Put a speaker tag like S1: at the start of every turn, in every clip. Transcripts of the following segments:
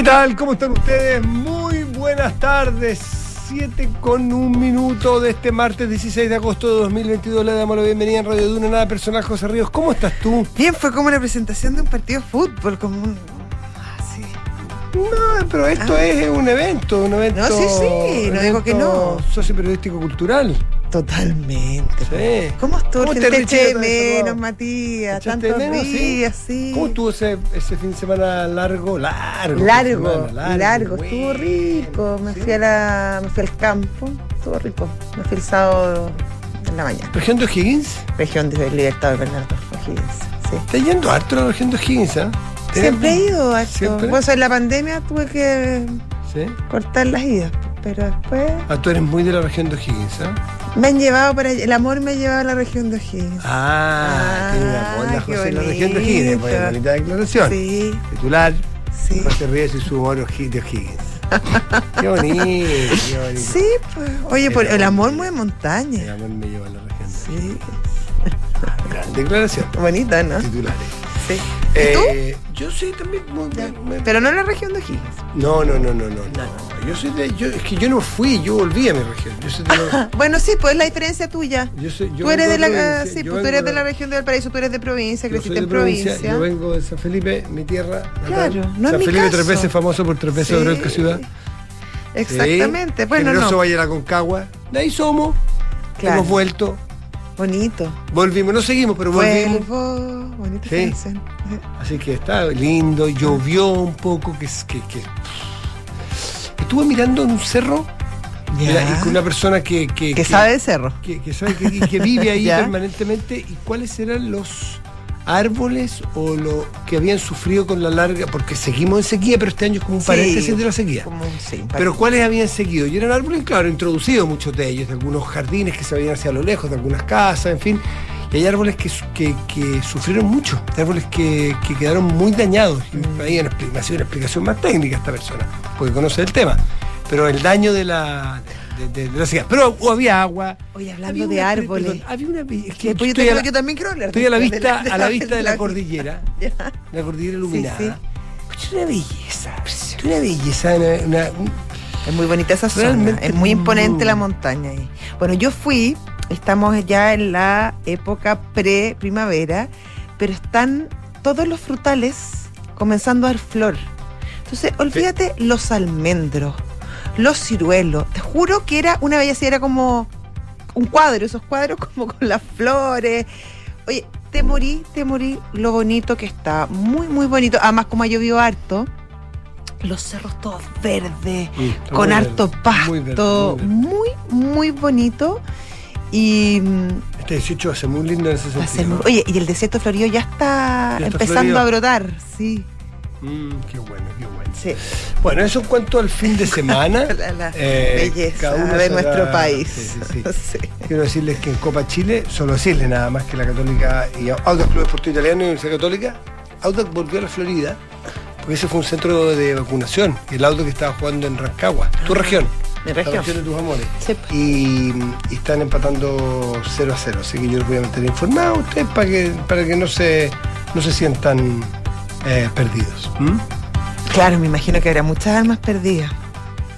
S1: ¿Qué tal? ¿Cómo están ustedes? Muy buenas tardes. 7 con un minuto de este martes 16 de agosto de 2022. Le damos la bienvenida en Radio Duna, nada personal, José Ríos. ¿Cómo estás tú?
S2: Bien, fue como una presentación de un partido de fútbol, como un... Así.
S1: No, pero esto
S2: Ah.
S1: es un evento, un evento.
S2: No, sí, sí, no digo que no.
S1: Socioperiodístico cultural.
S2: Totalmente.
S1: Sí.
S2: ¿Cómo estuvo?
S1: ¿Cómo
S2: Te, eché menos? Matías.
S1: ¿Echaste
S2: Tantos
S1: menos,
S2: días, sí.
S1: ¿Cómo estuvo ese, ese fin de semana largo? Largo.
S2: Largo,
S1: semana,
S2: largo,
S1: bueno.
S2: estuvo rico. Me
S1: Sí.
S2: fui a la, me fui al campo, estuvo rico. Me fui el sábado en la mañana.
S1: ¿Región de O'Higgins?
S2: Región de Libertad de Bernardo O'Higgins. Sí.
S1: Está yendo harto la región de O'Higgins, ¿eh?
S2: Siempre he ido a esto.
S1: ¿Siempre?
S2: Pues en la pandemia tuve que cortar las idas, pero después
S1: Ah, tú eres muy de la región de O'Higgins, ¿eh?
S2: Me han llevado para allá. El amor me ha llevado a la región de O'Higgins.
S1: Ah, onda
S2: qué
S1: José en la región de O'Higgins. Pues, bonita declaración.
S2: Sí,
S1: Titular,
S2: sí.
S1: José Ríos y su O'Hi- de O'Higgins. qué bonito, qué bonito.
S2: Sí, pues. Oye, por el amor mueve montaña.
S1: El amor me lleva a la región de
S2: Sí.
S1: Gran declaración.
S2: Bonita, ¿no?
S1: Titulares.
S2: Sí.
S1: Eh, yo soy también muy,
S2: Pero no en la región de O'Higgins.
S1: No, no, no, no, no, no. Yo soy de. Yo, es que yo no fui, yo volví a mi región. Yo soy de la-
S2: Bueno, sí, pues la diferencia tuya.
S1: yo soy- yo
S2: tú eres de la,
S1: provincia,
S2: sí, pues tú eres de la región de Valparaíso, tú eres de provincia, creciste en provincia.
S1: Yo vengo de San Felipe, mi tierra. natal.
S2: Claro, no es
S1: San
S2: mi
S1: Felipe
S2: caso.
S1: tres veces famoso por tres veces
S2: Sí.
S1: de ciudad.
S2: Exactamente.
S1: Sí.
S2: Bueno,
S1: Generoso
S2: no.
S1: Valle de la Concagua. De ahí somos.
S2: Claro.
S1: Hemos vuelto.
S2: Bonito.
S1: Volvimos, no seguimos, pero volvimos.
S2: Vuelvo. Bonita
S1: Sí. Así que está lindo, llovió un poco, que, que, que- estuve mirando en un cerro y una persona que, que,
S2: Que sabe de cerro.
S1: que, sabe que, vive ahí permanentemente y cuáles eran los árboles o lo que habían sufrido con la larga, porque seguimos en sequía, pero este año es como un
S2: Sí.
S1: paréntesis de la sequía.
S2: Como un sí,
S1: Pero cuáles habían seguido, y eran árboles, claro, introducidos muchos de ellos, de algunos jardines que se veían hacia lo lejos, de algunas casas, en fin. Y hay árboles que, que, que sufrieron mucho, hay árboles que, que quedaron muy dañados. Y
S2: Mm.
S1: me había una, expli- me hacía una explicación más técnica esta persona, porque conoce el tema. Pero el daño de la, de, de- de la sequía. Pero había agua.
S2: Oye,
S1: había
S2: hablando de
S1: una-
S2: árboles.
S1: perdón, había una. Es que
S2: Sí, yo,
S1: estoy,
S2: te-
S1: a la,
S2: también
S1: estoy a vista,
S2: de
S1: a la vista de la cordillera. La cordillera iluminada.
S2: sí.
S1: Una belleza, una belleza, una- una- un-
S2: Es muy bonita esa zona.
S1: Realmente
S2: Es muy imponente la montaña ahí. Bueno, yo fui, estamos ya en la época pre-primavera, pero están todos los frutales comenzando a dar flor. Entonces, olvídate los almendros, los ciruelos. Te juro que era una belleza, era como un cuadro, esos cuadros como con las flores. Oye, te morí, te morí lo bonito que está. Muy, muy bonito. Además, como ha llovido harto, los cerros todos verdes con harto
S1: verde,
S2: pasto,
S1: muy verde, muy verde.
S2: muy, muy bonito. Y
S1: Este 18 va a ser muy lindo en ese sentido.
S2: muy- oye, y el desierto florido ya está,
S1: Ya está
S2: empezando
S1: florido.
S2: a brotar, sí,
S1: Mm, qué bueno, qué bueno.
S2: Sí.
S1: Bueno, eso en cuanto al fin de semana.
S2: La, la
S1: Eh,
S2: belleza de nuestro país.
S1: Sí, sí. Quiero decirles que en Copa Chile, solo decirles nada más que la Católica y Audax Club Deportivo Italiano y Universidad Católica, Audax volvió a la Florida, porque ese fue un centro de vacunación, y el Audax que estaba jugando en Rancagua, tu región,
S2: Mi
S1: la
S2: región.
S1: de tus amores.
S2: Sí.
S1: Y, y están empatando 0 a 0, así que yo los voy a mantener informados a ustedes para que, para que no se, no se sientan eh, perdidos.
S2: Claro, me imagino que habrá muchas almas perdidas.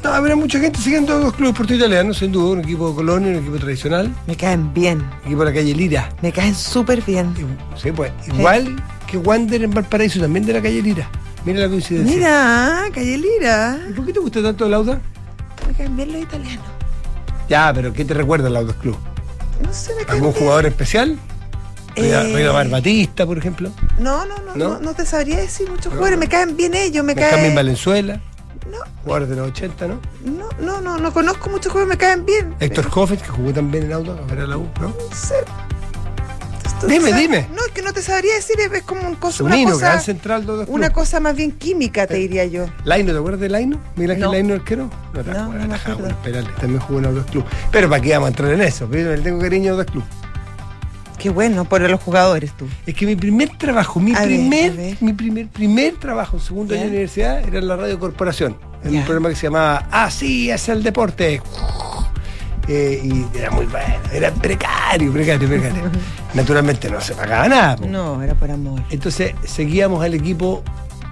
S1: No, habrá mucha gente siguiendo a los clubes deportivos italianos, sin duda, un equipo de Colonia, un equipo tradicional,
S2: Me caen bien,
S1: un equipo de la calle Lira.
S2: me caen súper bien.
S1: Sí, pues, igual que Wander en Valparaíso, también de la calle Lira. Mira la coincidencia.
S2: Mira, Calle Lira,
S1: ¿Y por qué te gusta tanto el Audax?
S2: me caen bien los italianos.
S1: Ya, pero ¿qué te recuerda el Audax Club?
S2: No sé, me caen
S1: ¿Algún
S2: bien.
S1: jugador especial?
S2: Eh,
S1: Ruido Batista, por ejemplo.
S2: No, no, no,
S1: ¿No?
S2: no, no te sabría decir muchos
S1: No,
S2: jugadores.
S1: no.
S2: Me caen bien ellos, me caen.
S1: Valenzuela,
S2: No,
S1: jugador de los 80, ¿no?
S2: no, no, no, no conozco muchos jugadores, me caen bien.
S1: Héctor Hoffet, que jugó también en Audax, a ver a la U, ¿no?
S2: No sé.
S1: Dime, dime.
S2: No, es que no te sabría decir, es como un cosa,
S1: Un
S2: una
S1: hino,
S2: cosa,
S1: gran central de Audax Club.
S2: una cosa más bien química, te diría yo.
S1: Laino, ¿te acuerdas de Laino? Mira que
S2: No.
S1: Laino arquero. No,
S2: No, no
S1: penales, También jugó en Audax Club. Pero ¿para qué vamos a entrar en eso? Le tengo cariño a Audax Club.
S2: Qué bueno, por los jugadores tú.
S1: Es que mi primer trabajo, mi
S2: A
S1: primer,
S2: ver.
S1: mi primer, primer trabajo segundo año de universidad era en la Radio Corporación, en
S2: Ya.
S1: un programa que se llamaba Así es el deporte. Eh, y era muy bueno, era precario, precario, precario. Naturalmente no se pagaba nada. po.
S2: No, era por amor.
S1: Entonces seguíamos al equipo,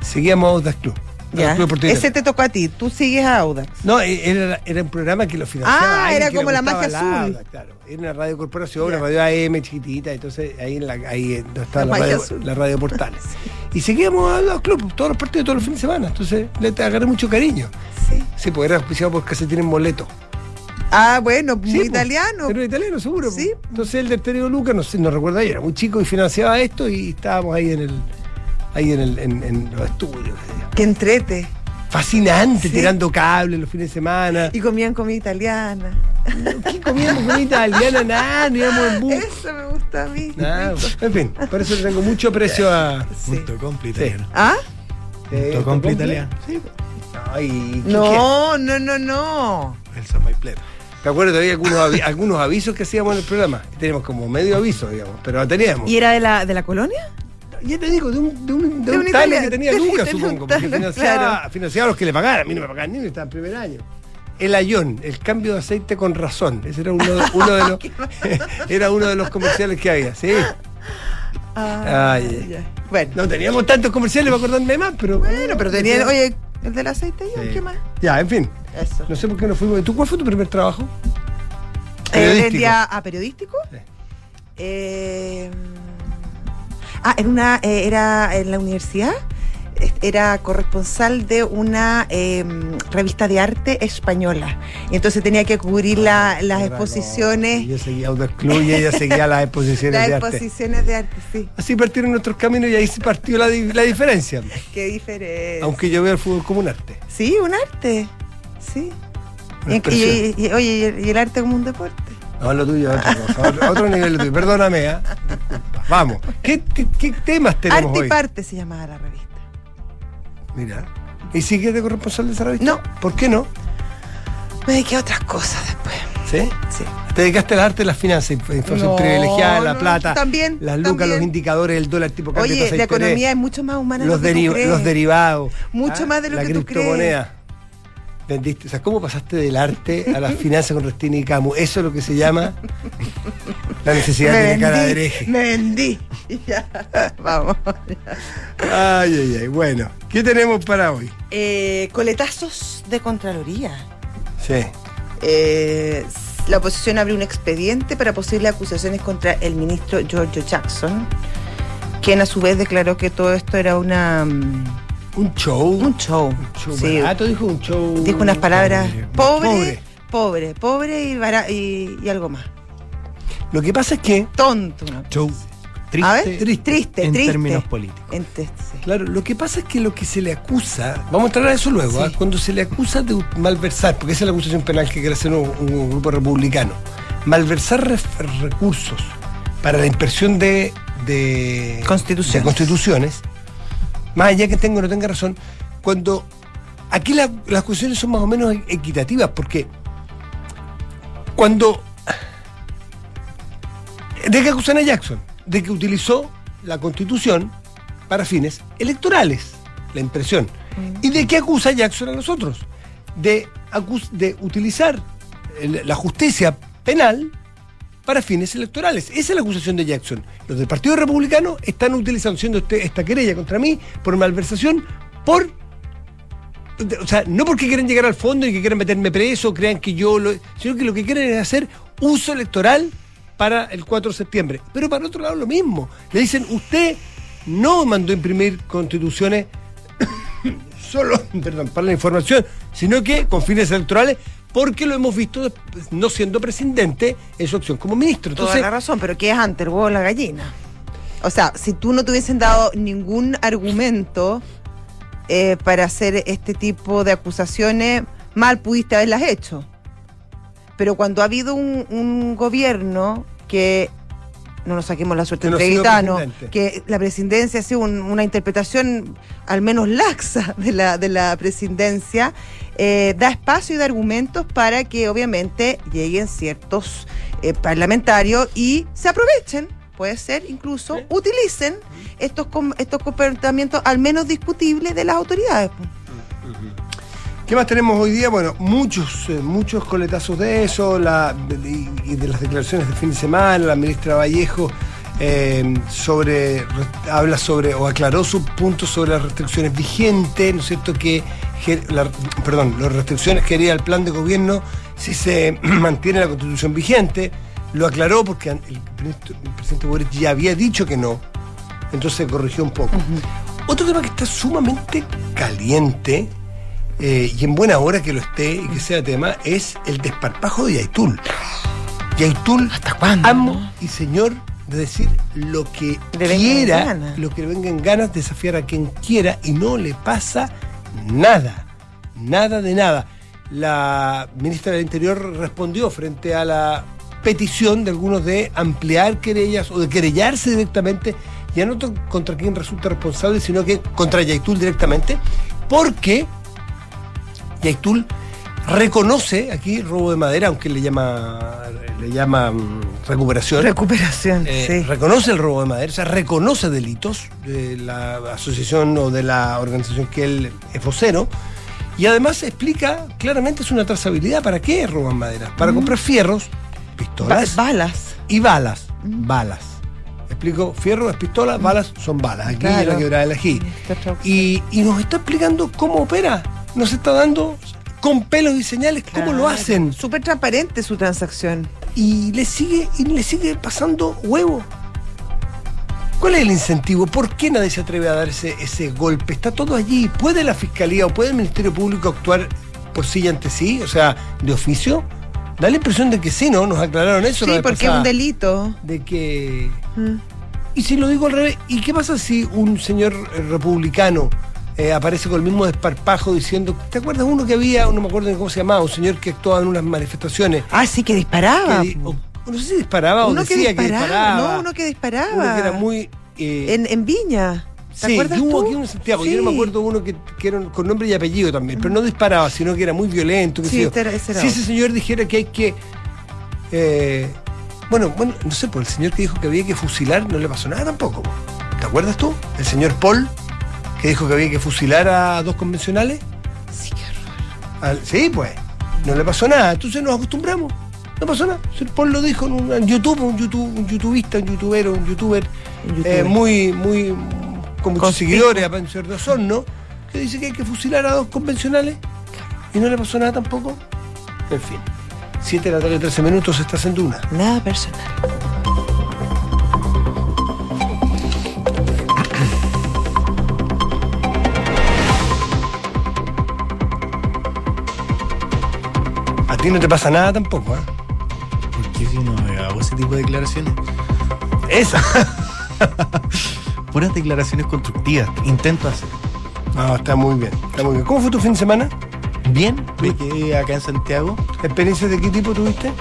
S1: seguíamos a Audax Club.
S2: Ya. Ese te tocó a ti, tú sigues a Audax.
S1: No, e- era, era un programa que lo financiaba.
S2: Ah, era como la magia
S1: la
S2: azul.
S1: Claro. Era una radio corporación, una radio AM chiquitita, entonces ahí, en la, ahí estaba
S2: La
S1: la, radio,
S2: azul.
S1: la radio Portales. Y seguíamos a los clubes, todos los partidos, todos los fines de semana. Entonces le te agarré mucho cariño.
S2: Sí.
S1: Sí, porque era auspiciado por Calcetines Boleto.
S2: Ah, bueno, muy
S1: Sí, pues,
S2: italiano.
S1: Era italiano, seguro. pues.
S2: Sí.
S1: Entonces el del Tereo Luca, no sé, no recuerdo, yo era muy chico y financiaba esto y estábamos ahí en el ahí en, el, en, en los estudios. qué
S2: entrete.
S1: Fascinante,
S2: Sí.
S1: tirando cables los fines de semana.
S2: Y comían comida italiana.
S1: ¿Qué comíamos comida italiana? Nada, no íbamos en bus.
S2: Eso me gusta a mí.
S1: Nada, en fin, por eso le tengo mucho aprecio a.
S2: Sí.
S3: Punto compli italiano.
S2: ¿Ah?
S1: eh,
S3: Punto compli italiano.
S1: Sí. Ay, ¿qué-
S2: No, no, no, no.
S3: El zapaiplero.
S1: Me acuerdo todavía algunos, avi- algunos avisos que hacíamos en el programa. Teníamos como medio aviso, digamos, pero lo teníamos.
S2: ¿Y era de la, de la colonia?
S1: Ya te digo, de un, de un, de
S2: De
S1: un
S2: italiano,
S1: que tenía Lucas, supongo, porque financiaba,
S2: claro.
S1: financiaba a los que le pagaban. A mí no me pagaban ni me estaba en primer año. El ayón, el cambio de aceite con razón. Ese era uno de, uno de los era uno de los comerciales que había, sí.
S2: Ah,
S1: Ay.
S2: ya. Bueno,
S1: No teníamos tantos comerciales para acordarme más, pero.
S2: bueno, pero tenían, oye, el del aceite,
S1: Sí.
S2: ¿qué más?
S1: Ya, en fin.
S2: Eso.
S1: No sé por qué no fuimos. ¿Tú cuál fue tu primer trabajo?
S2: Eh,
S1: Periodístico.
S2: ¿El día a periodístico?
S1: Sí.
S2: Eh, ah, era, una, eh, era en la universidad. eh, Era corresponsal de una eh, revista de arte española. Y entonces tenía que cubrir la- las
S1: Otra
S2: exposiciones.
S1: cosa. Yo seguía y ella seguía las exposiciones
S2: Las
S1: de arte.
S2: exposiciones de arte, sí.
S1: Así partieron nuestros caminos y ahí se partió la, la diferencia.
S2: Qué diferente.
S1: Aunque yo veo el fútbol como un arte.
S2: Sí, un arte. Sí. Y, y- y- oye, y el, arte como un deporte.
S1: No, lo tuyo otro, otro nivel lo tuyo. Perdóname, ¿ah? Vamos. ¿Qué, qué, qué temas tenemos
S2: Arte
S1: hoy?
S2: y parte se llamaba la revista.
S1: Mira. ¿Y sigues de corresponsal de esa revista?
S2: No.
S1: ¿Por qué no?
S2: Me dediqué a otras cosas después.
S1: ¿Sí?
S2: Sí.
S1: Te dedicaste al arte, las finanzas, inf- información
S2: No,
S1: privilegiada, la plata,
S2: también,
S1: las lucas,
S2: también.
S1: los indicadores, el dólar tipo cambio,
S2: Oye,
S1: de
S2: la
S1: interés,
S2: economía es mucho más humana de
S1: los,
S2: lo que tú crees.
S1: los derivados,
S2: Mucho más de lo
S1: la
S2: que tú
S1: criptomoneda. Vendiste, o sea, ¿cómo pasaste del arte a las finanzas con Restini y Camus? Eso es lo que se llama la necesidad de cara de hereje.
S2: me vendí. Ya, vamos.
S1: Ay, ay, ay. Bueno, ¿qué tenemos para hoy?
S2: Eh, coletazos de Contraloría.
S1: Sí.
S2: Eh, la oposición abrió un expediente para posibles acusaciones contra el ministro Giorgio Jackson, quien a su vez declaró que todo esto era una mm,
S1: Un show.
S2: un show.
S1: Un show
S2: Sí,
S1: barato, dijo un show.
S2: dijo unas palabras
S1: Pobre.
S2: pobre, pobre, pobre, y, bara- y, y algo más.
S1: Lo que pasa es que,
S2: Tonto. una
S3: Show triste,
S2: A ver, triste, triste.
S3: en
S2: triste.
S3: términos políticos.
S2: Sí.
S1: claro, lo que pasa es que lo que se le acusa, vamos a entrar a eso luego,
S2: Sí.
S1: ¿ah? cuando se le acusa de malversar, porque esa es la acusación penal que quiere hacer un, un grupo republicano, malversar recursos para la impresión de, de
S2: Constituciones.
S1: de constituciones, más allá que tenga o no tenga razón, cuando aquí la- las acusaciones son más o menos equitativas, porque cuando ¿De qué acusan a Jackson? De que utilizó la constitución para fines electorales, la impresión. ¿Y de qué acusa Jackson a nosotros? De, de utilizar el- la justicia penal para fines electorales. Esa es la acusación de Jackson. Los del Partido Republicano están utilizando, siendo este- esta querella contra mí, por malversación, por o sea, no porque quieren llegar al fondo y que quieren meterme preso, crean que yo lo. sino que lo que quieren es hacer uso electoral para el 4 de septiembre. Pero para otro lado lo mismo. Le dicen, usted no mandó imprimir constituciones solo perdón, para la información, sino que con fines electorales, porque lo hemos visto no siendo presidente en su acción como ministro.
S2: Toda
S1: Entonces,
S2: la razón, pero ¿qué es antes, el huevo o la gallina? O sea, si tú no te hubiesen dado ningún argumento eh, para hacer este tipo de acusaciones, mal pudiste haberlas hecho. Pero cuando ha habido un, un gobierno que, no nos saquemos la suerte entre gitanos, que la presidencia ha sido un- una interpretación al menos laxa de la, de la presidencia, eh, da espacio y da argumentos para que obviamente lleguen ciertos eh, parlamentarios y se aprovechen, puede ser incluso, utilicen estos, com- estos comportamientos al menos discutibles de las autoridades.
S1: ¿Qué más tenemos hoy día? Bueno, muchos, eh, muchos coletazos de eso, la, y de las declaraciones de fin de semana, la ministra Vallejo eh, sobre, habla sobre, o aclaró sus puntos sobre las restricciones vigentes, ¿no es cierto? Que, la- perdón, las restricciones que haría el plan de gobierno si se mantiene la constitución vigente. Lo aclaró porque el presidente Boric ya había dicho que no, entonces corrigió un poco. Otro tema que está sumamente caliente, eh, y en buena hora que lo esté y que sea tema, es el desparpajo de Yaitul. Yaitul,
S2: ¿Hasta cuándo,
S1: amo y señor de decir lo que quiera, lo que le venga en ganas, desafiar a quien quiera y no le pasa nada, nada de nada. La ministra del Interior respondió frente a la petición de algunos de ampliar querellas o de querellarse directamente, ya no contra quien resulta responsable, sino que contra Yaitul directamente, porque Yaitul reconoce aquí robo de madera, aunque le llama le llama mm, recuperación.
S2: Recuperación,
S1: Eh,
S2: sí.
S1: Reconoce el robo de madera, o sea, reconoce delitos de la asociación o de la organización que él es vocero. Y además explica claramente es una trazabilidad. ¿Para qué roban madera? Para comprar fierros,
S2: Ba-
S1: pistolas
S2: balas.
S1: y balas. Balas. Explico, fierro es pistola, balas son balas. Aquí en
S2: Claro.
S1: la quebrada ají.
S2: Esta traducción.
S1: Y, y nos está explicando cómo opera. Nos está dando con pelos y señales cómo lo hacen.
S2: Súper transparente su transacción.
S1: Y le sigue, y le sigue pasando huevo. ¿Cuál es el incentivo? ¿Por qué nadie se atreve a dar ese, golpe? Está todo allí. ¿Puede la Fiscalía o puede el Ministerio Público actuar por sí y ante sí? O sea, de oficio. Da la impresión de que sí, ¿no? Nos aclararon eso.
S2: Sí, porque es un delito.
S1: De que
S2: Mm.
S1: y si lo digo al revés, ¿y qué pasa si un señor eh, republicano eh, aparece con el mismo desparpajo diciendo, ¿te acuerdas uno que había, no me acuerdo ni cómo se llamaba, un señor que actuaba en unas manifestaciones?
S2: Ah, sí, que disparaba.
S1: di- o- no sé si disparaba o
S2: uno que
S1: decía
S2: disparaba.
S1: que disparaba.
S2: No, uno que disparaba.
S1: Uno que era muy... eh,
S2: En, en Viña. ¿Te
S1: sí,
S2: acuerdas
S1: hubo
S2: tú?
S1: aquí uno en Santiago, yo no me acuerdo uno que, que era con nombre y apellido también, pero no disparaba, sino que era muy violento.
S2: Sí, este era- ese era
S1: si
S2: otro.
S1: ese señor dijera que hay que... eh, bueno, bueno, no sé, por el señor que dijo que había que fusilar no le pasó nada tampoco. ¿Te acuerdas tú? El señor Paul, que dijo que había que fusilar a dos convencionales.
S2: Sí, qué.
S1: Al- sí, pues, no le pasó nada. Entonces nos acostumbramos. No pasó nada. El Paul lo dijo en, un, en YouTube, un, YouTube, un youtubista, un youtubero, un youtuber,
S2: Un youtuber.
S1: eh, muy, muy, con muchos seguidores, de ser de Osorno, que dice que hay que fusilar a dos convencionales y no le pasó nada tampoco. En fin, 7 de la tarde, 13 minutos, estás en Duna.
S2: Nada personal.
S1: Ti no te pasa nada tampoco, ¿eh?
S3: ¿Por qué si no hago ese tipo de declaraciones?
S1: Esa.
S3: Puras declaraciones constructivas. Intento hacer.
S1: No, está muy bien, está muy bien. ¿Cómo fue tu fin de semana?
S3: Bien, me quedé acá en Santiago.
S1: ¿Experiencias de qué tipo tuviste?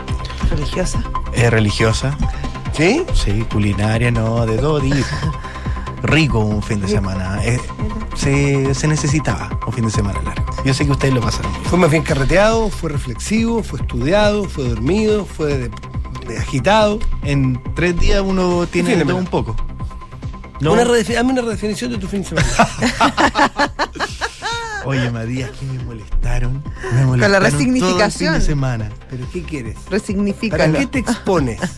S2: Religiosa.
S3: Es religiosa.
S1: ¿Sí?
S3: Sí, culinaria, no, de todo tipo. Rico un fin de semana. Eh, se, se necesitaba un fin de semana largo. Yo sé que ustedes lo pasaron bien.
S1: ¿Fue más bien carreteado? ¿Fue reflexivo? ¿Fue estudiado? ¿Fue dormido? ¿Fue de- de agitado?
S3: En tres días uno tiene todo un poco. No,
S1: Una Hazme una redefinición de tu fin de semana.
S3: oye, Matías, que me molestaron. Me molestaron
S2: la
S3: todo el
S2: resignificación.
S3: fin de semana.
S1: ¿Pero qué quieres? ¿Para
S2: Resignifica.
S1: qué te expones?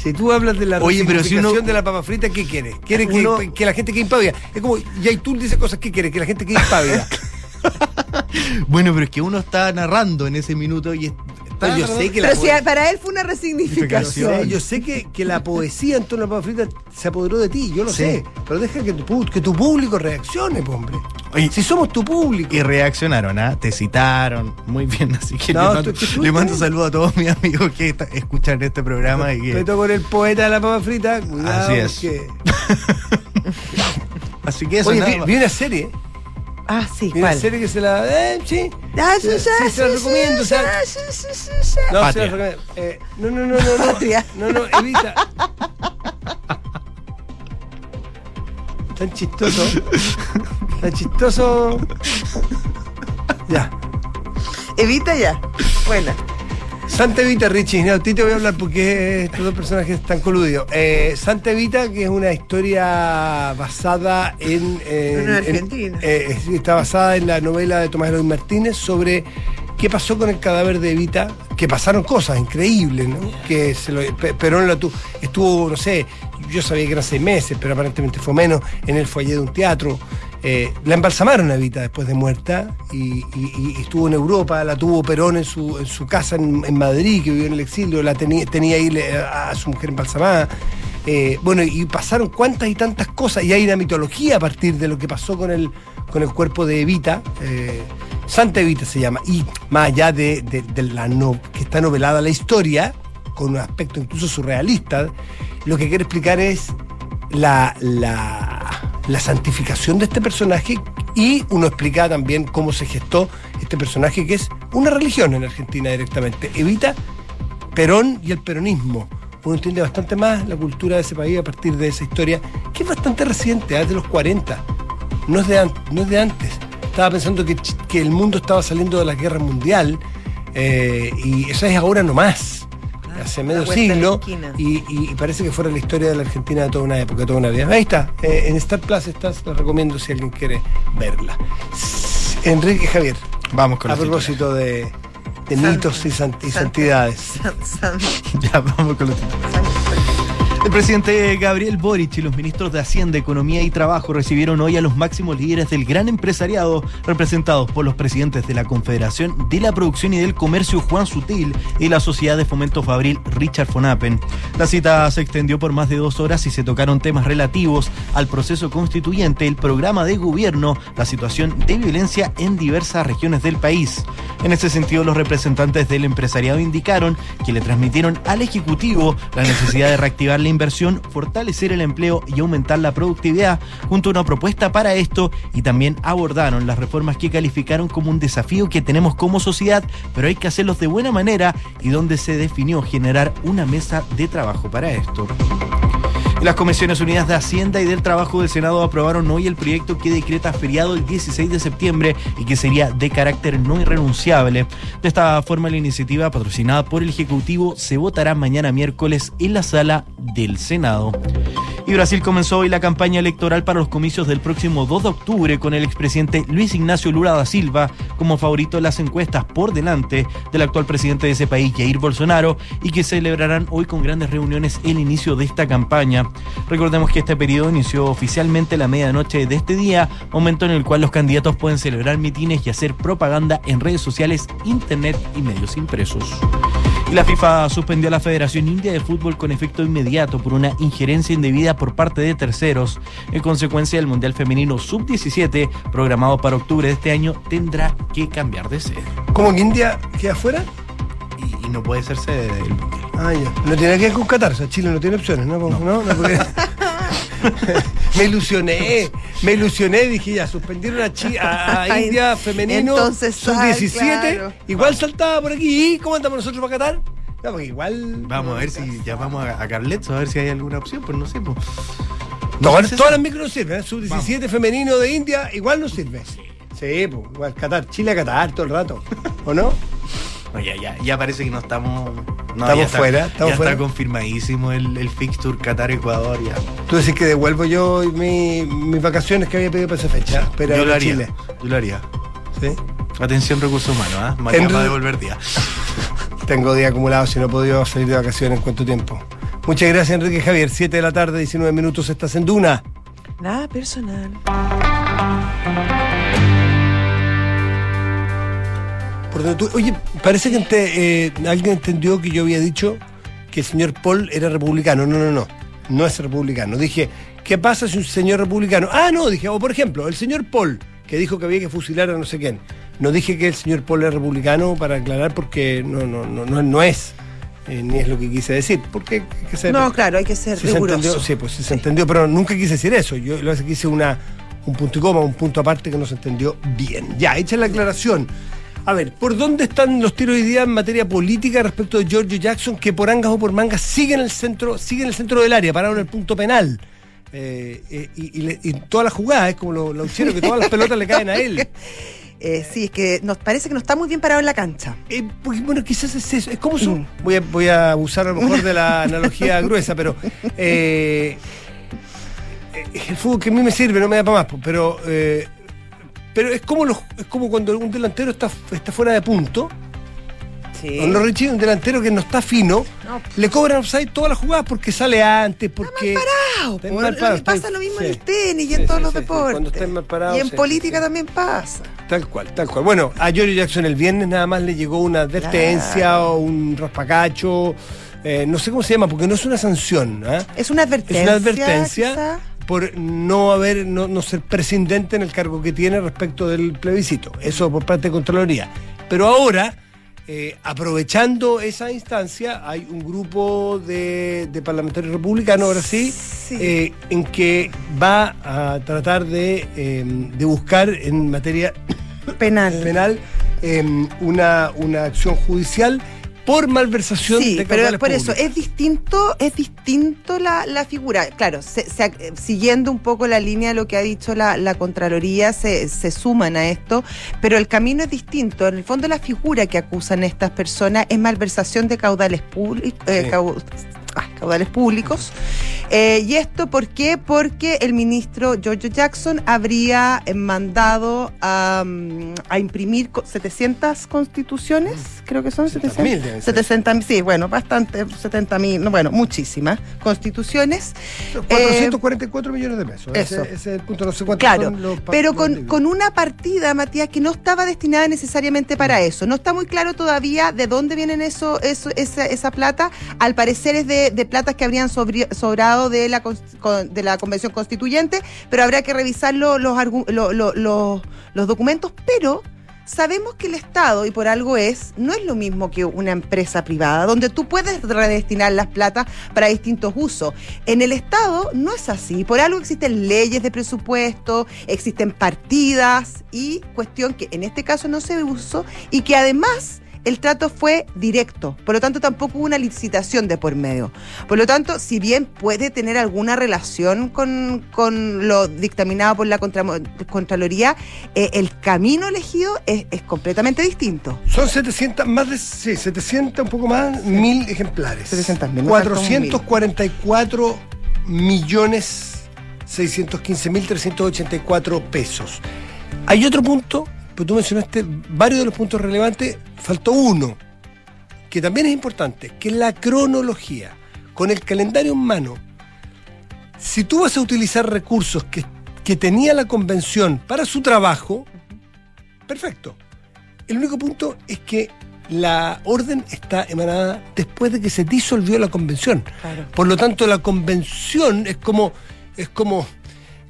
S1: Si tú hablas de la
S3: Oye, pero si
S1: resignificación
S3: uno-
S1: de la papa frita, ¿qué quieres? ¿Quieres que,
S3: Uno-
S1: que la gente quede impávida? Es como Yaitul dice cosas, ¿qué quieres? Que la gente quede impávida.
S3: Bueno, pero es que uno está narrando en ese minuto y está
S1: yo sé que la
S2: Pero si para él fue una resignificación.
S1: yo sé que, que la poesía en torno a la papa frita se apoderó de ti, yo lo
S3: Sí.
S1: sé. Pero deja que tu, que tu público reaccione, hombre.
S3: Oye,
S1: Si somos tu público.
S3: Y reaccionaron, ¿ah? Te citaron. Muy bien, así que
S1: No,
S3: le mando,
S1: tú- tú- tú-
S3: le mando saludos a todos mis amigos que está- escuchan este programa y que.
S1: Con el poeta de la papa frita, cuidado.
S3: Así es.
S1: porque-
S3: Así que eso
S1: Oye,
S3: nada
S1: vi, vi una serie.
S2: Ah, sí,
S1: una
S2: ¿cuál?
S1: serie que se la. Eh, sí.
S2: Ah,
S1: Sí,
S2: sí,
S1: se la recomiendo,
S2: sí,
S1: o sea-
S2: sí, sí, sí, sí.
S1: No, se la recomiendo. Eh, no, no, no, no, no.
S2: Patria.
S1: No, no, evita. Tan chistoso. Tan chistoso. Ya.
S2: Evita ya. Buena.
S1: Santa Evita, Richie, no, a ti te voy a hablar porque estos dos personajes están coludidos. Eh, Santa Evita, que es una historia basada en. eh,
S2: Una
S1: en-
S2: argentina.
S1: eh, está basada en la novela de Tomás Eloy Martínez sobre ¿Qué pasó con el cadáver de Evita? Que pasaron cosas increíbles, ¿no? Que se lo, Pe- Perón lo tu- estuvo, no sé, yo sabía que eran seis meses, pero aparentemente fue menos, en el foyer de un teatro. Eh, la embalsamaron a Evita después de muerta y, estuvo en Europa, la tuvo Perón en su, en su casa en, Madrid, que vivió en el exilio, la tenía, tenía ahí a, su mujer embalsamada. Eh, bueno, y pasaron cuantas y tantas cosas, y hay una mitología a partir de lo que pasó con el, con el cuerpo de Evita. eh, Santa Evita se llama, y más allá de la no, que está novelada la historia, con un aspecto incluso surrealista, lo que quiere explicar es la, la, la santificación de este personaje y uno explica también cómo se gestó este personaje que es una religión en Argentina directamente. Evita Perón y el peronismo. Uno entiende bastante más la cultura de ese país a partir de esa historia, que es bastante reciente, es de los 40, no es de, no es de antes. Estaba pensando que, que el mundo estaba saliendo de la guerra mundial eh, y eso es ahora nomás, hace medio siglo, y, y- y parece que fuera la historia de la Argentina de toda una época, de toda una vida. Ahí está, eh, en Star Plus está, se la recomiendo si alguien quiere verla. Enrique Javier,
S3: Vamos con
S1: a
S3: los
S1: propósito de, mitos y, sant- y santidades.
S2: San- San-
S3: titulares. Ya, vamos con los titulares. El presidente Gabriel Boric y los ministros de Hacienda, Economía y Trabajo recibieron hoy a los máximos líderes del gran empresariado, representados por los presidentes de la Confederación de la Producción y del Comercio Juan Sutil y la Sociedad de Fomento Fabril Richard Fonapen. La cita se extendió por más de dos horas y se tocaron temas relativos al proceso constituyente, el programa de gobierno, la situación de violencia en diversas regiones del país. En ese sentido, los representantes del empresariado indicaron que le transmitieron al Ejecutivo la necesidad de reactivar la inversión, fortalecer el empleo y aumentar la productividad, junto a una propuesta para esto y también abordaron las reformas que calificaron como un desafío que tenemos como sociedad, pero hay que hacerlos de buena manera y donde se definió generar una mesa de trabajo para esto. Las Comisiones Unidas de Hacienda y del Trabajo del Senado aprobaron hoy el proyecto que decreta feriado el 16 de septiembre y que sería de carácter no irrenunciable. De esta forma, la iniciativa patrocinada por el Ejecutivo se votará mañana miércoles en la sala del Senado. Y Brasil comenzó hoy la campaña electoral para los comicios del próximo 2 de octubre con el expresidente Luis Ignacio Lula da Silva como favorito en las encuestas por delante del actual presidente de ese país, Jair Bolsonaro, y que celebrarán hoy con grandes reuniones el inicio de esta campaña. Recordemos que este periodo inició oficialmente la medianoche de este día, momento en el cual los candidatos pueden celebrar mitines y hacer propaganda en redes sociales, internet y medios impresos. Y la FIFA suspendió a la Federación India de Fútbol con efecto inmediato por una injerencia indebida por parte de terceros. En consecuencia, el Mundial Femenino Sub-17, programado para octubre de este año, tendrá que cambiar de sede.
S1: ¿Cómo que India queda afuera?
S3: Y, y no puede ser sede del Mundial.
S1: Ah, ya. No tiene que ver con Qatar, o sea, Chile no tiene opciones, ¿no? ¿No? ¿No? porque- me ilusioné, me ilusioné, dije ya, suspendieron a, Chi- a- India femenino
S2: entonces,
S1: sub-17,
S2: ay, claro.
S1: igual saltaba por aquí, ¿y cómo andamos nosotros para Qatar? No, porque igual...
S3: Vamos a ver si llamamos a, a Carletzo a ver si hay alguna opción, pues no sé. Pues.
S1: No, todas
S3: eso-
S1: las micros no sirven, ¿eh? sub-17 femenino de India igual no sirve. Sí, pues, igual Qatar, Chile a Qatar todo el rato, ¿o no?
S3: No, ya, ya, ya parece que no estamos. No,
S1: Estamos
S3: ya está-
S1: fuera, estamos
S3: ya
S1: fuera.
S3: está confirmadísimo el, el fixture Qatar-Ecuador. Ya.
S1: Tú decís que devuelvo yo mi- mis vacaciones que había pedido para esa fecha, pero
S3: Yo lo haría.
S1: Chile.
S3: Yo lo haría.
S1: ¿sí?
S3: Atención, recursos humanos, ¿ah? Mañana
S1: En-
S3: va a devolver día.
S1: Tengo día acumulado si no he podido salir de vacaciones en cuánto tiempo. Muchas gracias, Enrique Javier. 7 de la tarde, 19 minutos, estás en Duna.
S2: Nada personal.
S1: Por donde tú- oye, parece que ente- eh, alguien entendió que yo había dicho que el señor Paul era republicano. No, no, no. No es republicano. Dije, ¿qué pasa si un señor republicano? Ah, no, dije, o por ejemplo, el señor Paul, que dijo que había que fusilar a no sé quién. No dije que el señor Paul era republicano para aclarar porque no, no, no, no, no es. eh, ni es lo que quise decir. Porque hay que ser-
S2: No, claro, hay que ser
S1: se
S2: riguroso.
S1: entendió, sí, pues sí se entendió, pero nunca quise decir eso. Yo lo que quise una, un punto y coma, un punto aparte que no se entendió bien. Ya, hecha la aclaración. A ver, ¿por dónde están los tiros hoy día en materia política respecto de Giorgio Jackson, que por angas o por mangas sigue en el centro, sigue en el centro del área, parado en el punto penal? Eh, eh, y, y y todas las jugadas, es como los lo que todas las pelotas le caen a él.
S2: Eh, sí, es que nos parece que no está muy bien parado en la cancha.
S1: Eh, porque, bueno, quizás es eso. Es como su.
S2: Mm.
S1: Voy, a, voy a abusar a lo mejor de la analogía gruesa, pero. eh, el fútbol que a mí me sirve, no me da para más, pero. Eh, pero es como los, es como cuando un delantero está, está fuera de punto.
S2: Sí.
S1: ¿O no, Richie? Un delantero que no está fino,
S2: No,
S1: le cobran offside todas las jugadas porque sale antes, porque.
S2: parado,
S1: Está mal parado,
S2: pasa lo mismo
S1: sí.
S2: en el tenis y
S1: Sí,
S2: en todos los deportes.
S1: Cuando mal parados,
S2: y en política también pasa.
S1: Tal cual, tal cual. Bueno, a Jory Jackson el viernes nada más le llegó una advertencia
S2: Claro.
S1: o un raspacacho, eh, no sé cómo se llama, porque no es una sanción, ¿ah?
S2: Es una advertencia.
S1: Es una advertencia
S2: quizá.
S1: Por no haber, no, no ser prescindente en el cargo que tiene respecto del plebiscito. Eso por parte de Contraloría. Pero ahora, eh, aprovechando esa instancia, hay un grupo de, de parlamentarios republicanos, ahora sí,
S2: Sí.
S1: eh, en que va a tratar de, eh, de buscar en materia
S2: Penal.
S1: penal eh, una, una acción judicial por malversación
S2: Sí,
S1: de
S2: pero por eso
S1: públicos.
S2: es distinto, es distinto la, la figura. Claro, se- se- eh, siguiendo un poco la línea de lo que ha dicho la, la Contraloría, se, se suman a esto, pero el camino es distinto. En el fondo, la figura que acusan estas personas es malversación de caudales públicos.
S1: Sí.
S2: Caudales públicos. Eh, ¿Y esto por qué? Porque el ministro Giorgio Jackson habría eh, mandado a, mm, a imprimir co- 700 constituciones, creo que son 700.
S1: 700.000 deben ser.
S2: 70 sí, bueno, bastante, 70 mil, no, bueno, muchísimas constituciones.
S1: 444 millones de pesos.
S2: eso.
S1: Ese, ese es el punto, no sé cuántos
S2: Claro,
S1: son los pa-
S2: pero con, con una partida, Matías, que no estaba destinada necesariamente
S1: Mm.
S2: para eso. No está muy claro todavía de dónde vienen eso, eso, esa, esa plata. Al parecer es de, de platas que habrían sobrado de la, de la Convención Constituyente, pero habrá que revisar lo- los, lo- los documentos. Pero sabemos que el Estado, y por algo es, no es lo mismo que una empresa privada, donde tú puedes redestinar las platas para distintos usos. En el Estado no es así. Por algo existen leyes de presupuesto, existen partidas y cuestión que en este caso no se usó y que además el trato fue directo, por lo tanto tampoco hubo una licitación de por medio. Por lo tanto, si bien puede tener alguna relación con, con lo dictaminado por la Contra- Contraloría, eh, el camino elegido es, es completamente distinto.
S1: Son 700, más de sí, 700, un poco más, mil ejemplares.
S2: 700.000, me falta un mil.
S1: 444 millones 615 mil 384 pesos. Hay otro punto, pues tú mencionaste varios de los puntos relevantes, faltó uno, que también es importante, que es la cronología. Con el calendario en mano, si tú vas a utilizar recursos que, que tenía la convención para su trabajo, perfecto. El único punto es que la orden está emanada después de que se disolvió la convención.
S2: Claro.
S1: Por lo tanto, la convención es como es como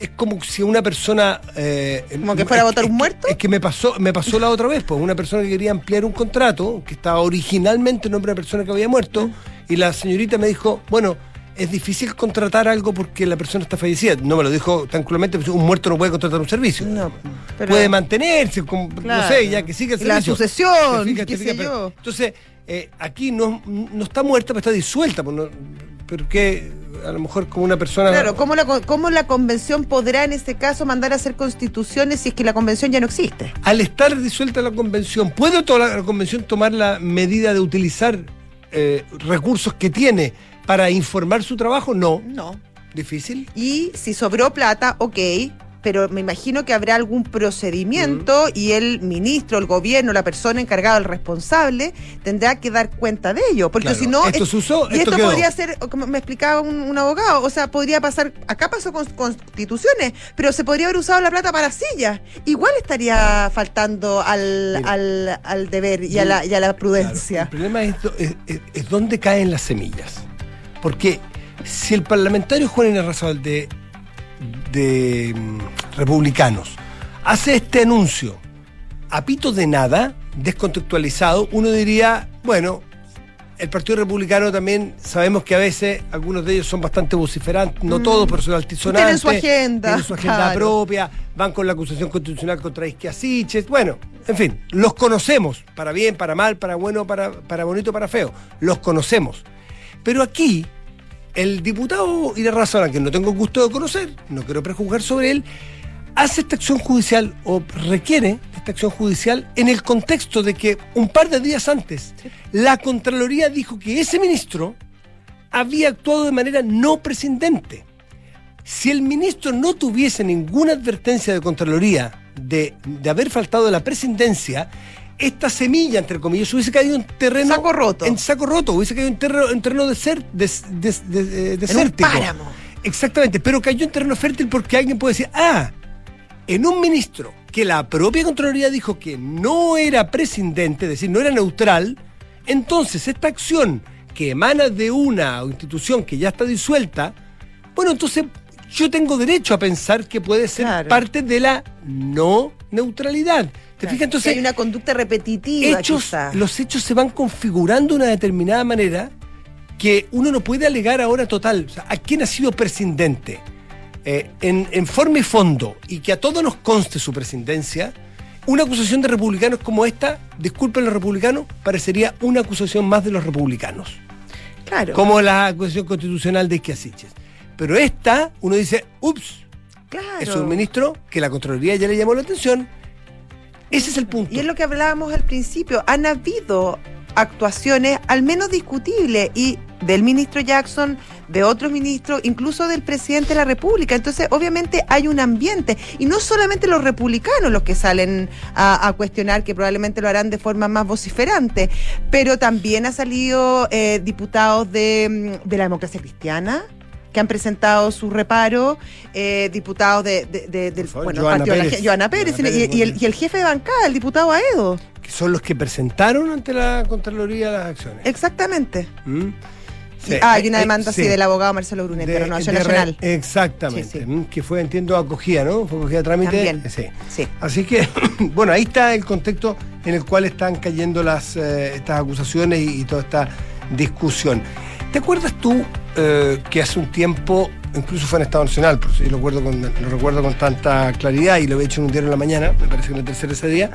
S1: es como si una persona eh,
S2: ¿Como que fuera a votar un muerto?
S1: Es que me pasó me pasó la otra vez, pues una persona que quería ampliar un contrato que estaba originalmente en nombre de una persona que había muerto y la señorita me dijo, bueno, es difícil contratar algo porque la persona está fallecida. No me lo dijo tan cruelmente, pues, un muerto no puede contratar un servicio
S2: No, pero-
S1: puede mantenerse, como, no sé, ya que siga el
S2: Y la
S1: servicio.
S2: sucesión, qué sé
S1: pero-
S2: yo.
S1: Entonces, eh, aquí no, no está muerta, pero está disuelta. pues, pero que a lo mejor como una persona...
S2: Claro, ¿cómo la, ¿cómo la convención podrá en este caso mandar a hacer constituciones si es que la convención ya no existe?
S1: Al estar disuelta la convención, ¿puede toda la, la convención tomar la medida de utilizar eh, recursos que tiene para informar su trabajo? No.
S2: No.
S1: Difícil.
S2: Y si sobró plata, ok, pero me imagino que habrá algún procedimiento y el ministro, el gobierno, la persona encargada, el responsable, tendrá que dar cuenta de ello. Porque
S1: Claro,
S2: si no.
S1: esto
S2: es-
S1: se usó,
S2: y
S1: esto
S2: podría ser, como me explicaba un, un abogado, o sea, podría pasar. Acá pasó con constituciones, pero se podría haber usado la plata para sillas. Igual estaría faltando al, al, al deber y a la, y a la
S1: Claro,
S2: prudencia.
S1: el problema es, dónde caen las semillas. Porque si el parlamentario Juan Inés de, de mm, republicanos hace este anuncio a pito de nada, descontextualizado, uno diría, bueno, el Partido Republicano también sabemos que a veces algunos de ellos son bastante vociferantes, no todos, pero son altisonantes.
S2: Mm. Tienen su agenda,
S1: Tienen su agenda
S2: claro.
S1: propia, van con la acusación constitucional contra Isquiasiches. Bueno, en fin, los conocemos, para bien, para mal, para bueno, para, para bonito, para feo. Los conocemos. Pero aquí, el diputado Irarrázaval, que no tengo gusto de conocer, no quiero prejuzgar sobre él, hace esta acción judicial o requiere esta acción judicial en el contexto de que un par de días antes la Contraloría dijo que ese ministro había actuado de manera no prescindente. Si el ministro no tuviese ninguna advertencia de Contraloría de, de haber faltado de la presidencia, esta semilla, entre comillas, hubiese caído en terreno.
S2: Saco roto.
S1: En saco roto, hubiese caído en terreno, en terreno deser- des- des- des- desértico.
S2: páramo.
S1: Exactamente, pero cayó en terreno fértil porque alguien puede decir, ah, en un ministro que la propia Contraloría dijo que no era prescindente, es decir, no era neutral, entonces esta acción que emana de una institución que ya está disuelta, bueno, entonces yo tengo derecho a pensar que puede ser
S2: Claro.
S1: parte de la no neutralidad. ¿Te
S2: Claro,
S1: fijas? Entonces,
S2: hay una conducta repetitiva,
S1: hechos,
S2: quizá.
S1: los hechos se van configurando de una determinada manera que uno no puede alegar ahora total. O sea, ¿A quién ha sido prescindente? Eh, en, en forma y fondo, y que a todos nos conste su presidencia, una acusación de republicanos como esta, disculpen los republicanos, parecería una acusación más de los republicanos.
S2: Claro.
S1: Como la acusación constitucional de Isquiasiches. Pero esta, uno dice, ups,
S2: Claro.
S1: es un ministro que la Contraloría ya le llamó la atención. Ese es el punto.
S2: Y es lo que hablábamos al principio. Han habido actuaciones al menos discutibles y del ministro Jackson, de otros ministros, incluso del presidente de la República. Entonces, obviamente hay un ambiente. Y no solamente los republicanos los que salen a, a cuestionar, que probablemente lo harán de forma más vociferante, pero también ha salido eh, diputados de, mm, de la democracia cristiana que han presentado su reparo, eh, diputados de, de- de- del
S1: favor,
S2: bueno,
S1: Joana
S2: partido de la
S1: Pérez.
S2: Joana Pérez,
S1: Joana
S2: y-
S1: Pérez,
S2: el,
S1: bien.
S2: y el jefe de bancada, el diputado Aedo.
S1: que son los que presentaron ante la Contraloría las acciones.
S2: Exactamente.
S1: ¿Mm? Sí,
S2: ah, hay una
S1: eh,
S2: demanda
S1: sí.
S2: así del abogado Marcelo Brunet, de, Renovación
S1: de re-
S2: Nacional.
S1: Exactamente.
S2: Sí, sí.
S1: ¿Mm? Que fue, entiendo, acogida, ¿no? Fue acogida a trámite.
S2: También.
S1: Sí.
S2: Sí.
S1: Así que, bueno, ahí está el contexto en el cual están cayendo las, eh, estas acusaciones y, y toda esta discusión. ¿Te acuerdas tú eh, que hace un tiempo, incluso fue en Estado Nacional, por si lo recuerdo, con, lo recuerdo con tanta claridad y lo había hecho en un diario en la mañana, me parece que en el tercer ese día,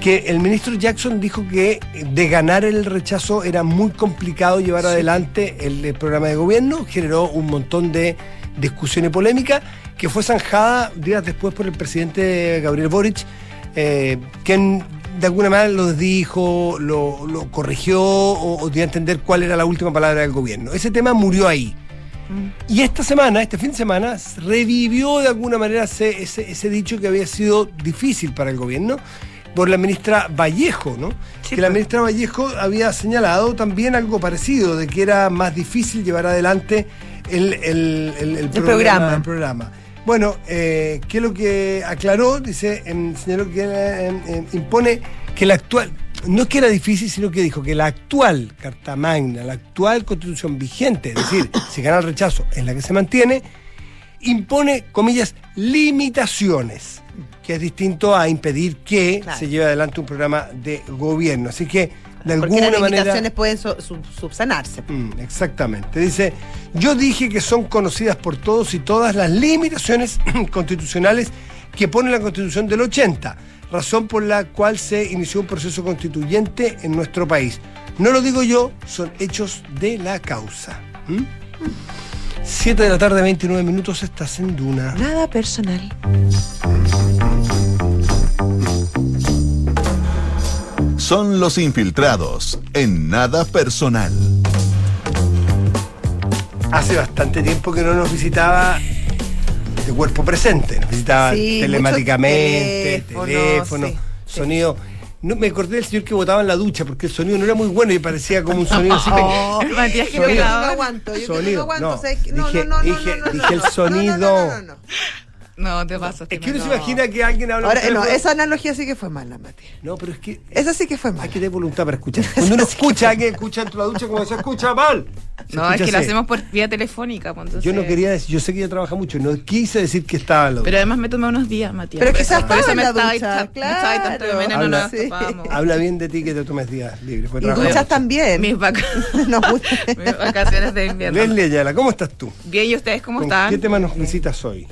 S1: que el ministro Jackson dijo que de ganar el rechazo era muy complicado llevar adelante el, programa de gobierno, generó un montón de discusión y polémica que fue zanjada días después por el presidente Gabriel Boric, eh, quien de alguna manera lo dijo, lo, lo corrigió o, o dio a entender cuál era la última palabra del gobierno. Ese tema murió ahí. Y esta semana, este fin de semana, revivió de alguna manera ese, ese, ese dicho que había sido difícil para el gobierno por la ministra Vallejo, ¿no?
S2: Sí,
S1: que la
S2: pues.
S1: ministra Vallejo había señalado también algo parecido, de que era más difícil llevar adelante el, el- el- el
S2: programa.
S1: el programa. Bueno, eh, ¿qué es lo que aclaró? Dice, em, señaló que em, em, impone que la actual, no es que era difícil, sino que dijo que la actual Carta Magna, la actual constitución vigente, es decir, si gana el rechazo, en la que se mantiene, impone, comillas, limitaciones, que es distinto a impedir que
S2: Claro.
S1: se lleve adelante un programa de gobierno. Así que, de
S2: Porque
S1: alguna
S2: las
S1: manera...
S2: limitaciones pueden su- su- subsanarse.
S1: Mm, exactamente. Dice, yo dije que son conocidas por todos y todas las limitaciones constitucionales que pone la Constitución del 80, razón por la cual se inició un proceso constituyente en nuestro país. No lo digo yo, son hechos de la causa. ¿Mm? 7 de la tarde, 29 minutos, estás en Duna.
S2: Nada personal.
S4: Son los infiltrados en nada personal.
S1: Hace bastante tiempo que no nos visitaba de cuerpo presente, nos visitaba
S2: Sí,
S1: telemáticamente, teléfono,
S2: teléfono, sí, sí.
S1: sonido. No, me acordé del señor que votaba en la ducha porque el sonido no era muy bueno y parecía como un sonido así.
S2: Oh,
S5: Matías, que
S2: no aguanto, yo que
S1: Sonido,
S2: no aguanto.
S1: no,
S2: no,
S1: dije-
S2: no, no,
S1: dije-
S2: no, no,
S1: dije el
S2: no, no,
S1: sonido.
S2: No, no, no, no.
S5: No, te pasa.
S1: Es que uno se imagina que alguien habla
S2: Ahora, no, esa analogía sí que fue mala, Mati.
S1: No, pero es que
S2: Esa sí que fue
S1: hay
S2: mala.
S1: que tener voluntad para escuchar. Cuando uno escucha a alguien escucha de la ducha como se escucha mal. Se
S5: No, es que lo hacemos por vía telefónica. pues, entonces-
S1: Yo no quería decir, yo sé que ella trabaja mucho, no quise decir que estaba en ducha.
S5: Pero además me tomé unos días, Matías.
S2: Pero quizás
S5: por eso
S2: en
S5: me
S2: la
S5: estaba tanto de
S2: claro.
S5: no
S1: Habla-
S5: nos
S2: Sí.
S1: Habla bien de ti que te tomes días libres. pues
S2: Y duchas también.
S5: Mis,
S2: Nos gusta.
S5: mis vacaciones de invierno.
S1: Leslie Ayala, ¿cómo estás tú?
S5: Bien, ¿y ustedes cómo
S1: ¿Con
S5: están?
S1: ¿Qué tema nos visitas hoy?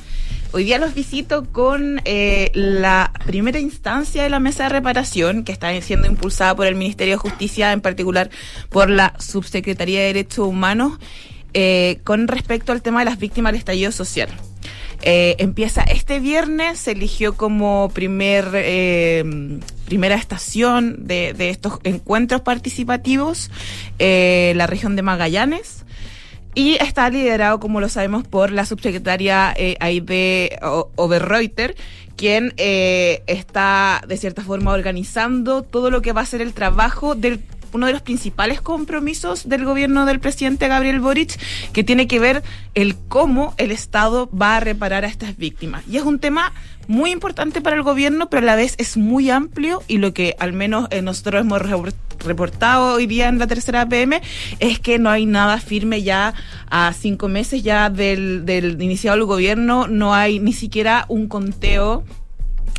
S5: Hoy día los visito con eh, la primera instancia de la mesa de reparación que está siendo impulsada por el Ministerio de Justicia, en particular por la Subsecretaría de Derechos Humanos, eh, con respecto al tema de las víctimas del estallido social. Eh, empieza este viernes, se eligió como primer primera estación de, estos encuentros participativos la región de Magallanes. Y está liderado, como lo sabemos, por la subsecretaria eh, Aide Oberreuter, quien eh, está de cierta forma organizando todo lo que va a ser el trabajo del uno de los principales compromisos del gobierno del presidente Gabriel Boric, que tiene que ver el cómo el Estado va a reparar a estas víctimas. Y es un tema muy importante para el gobierno, pero a la vez es muy amplio y lo que al menos eh, nosotros hemos re- reportado hoy día en la tercera PM es que no hay nada firme ya a cinco meses ya del, del iniciado el gobierno, no hay ni siquiera un conteo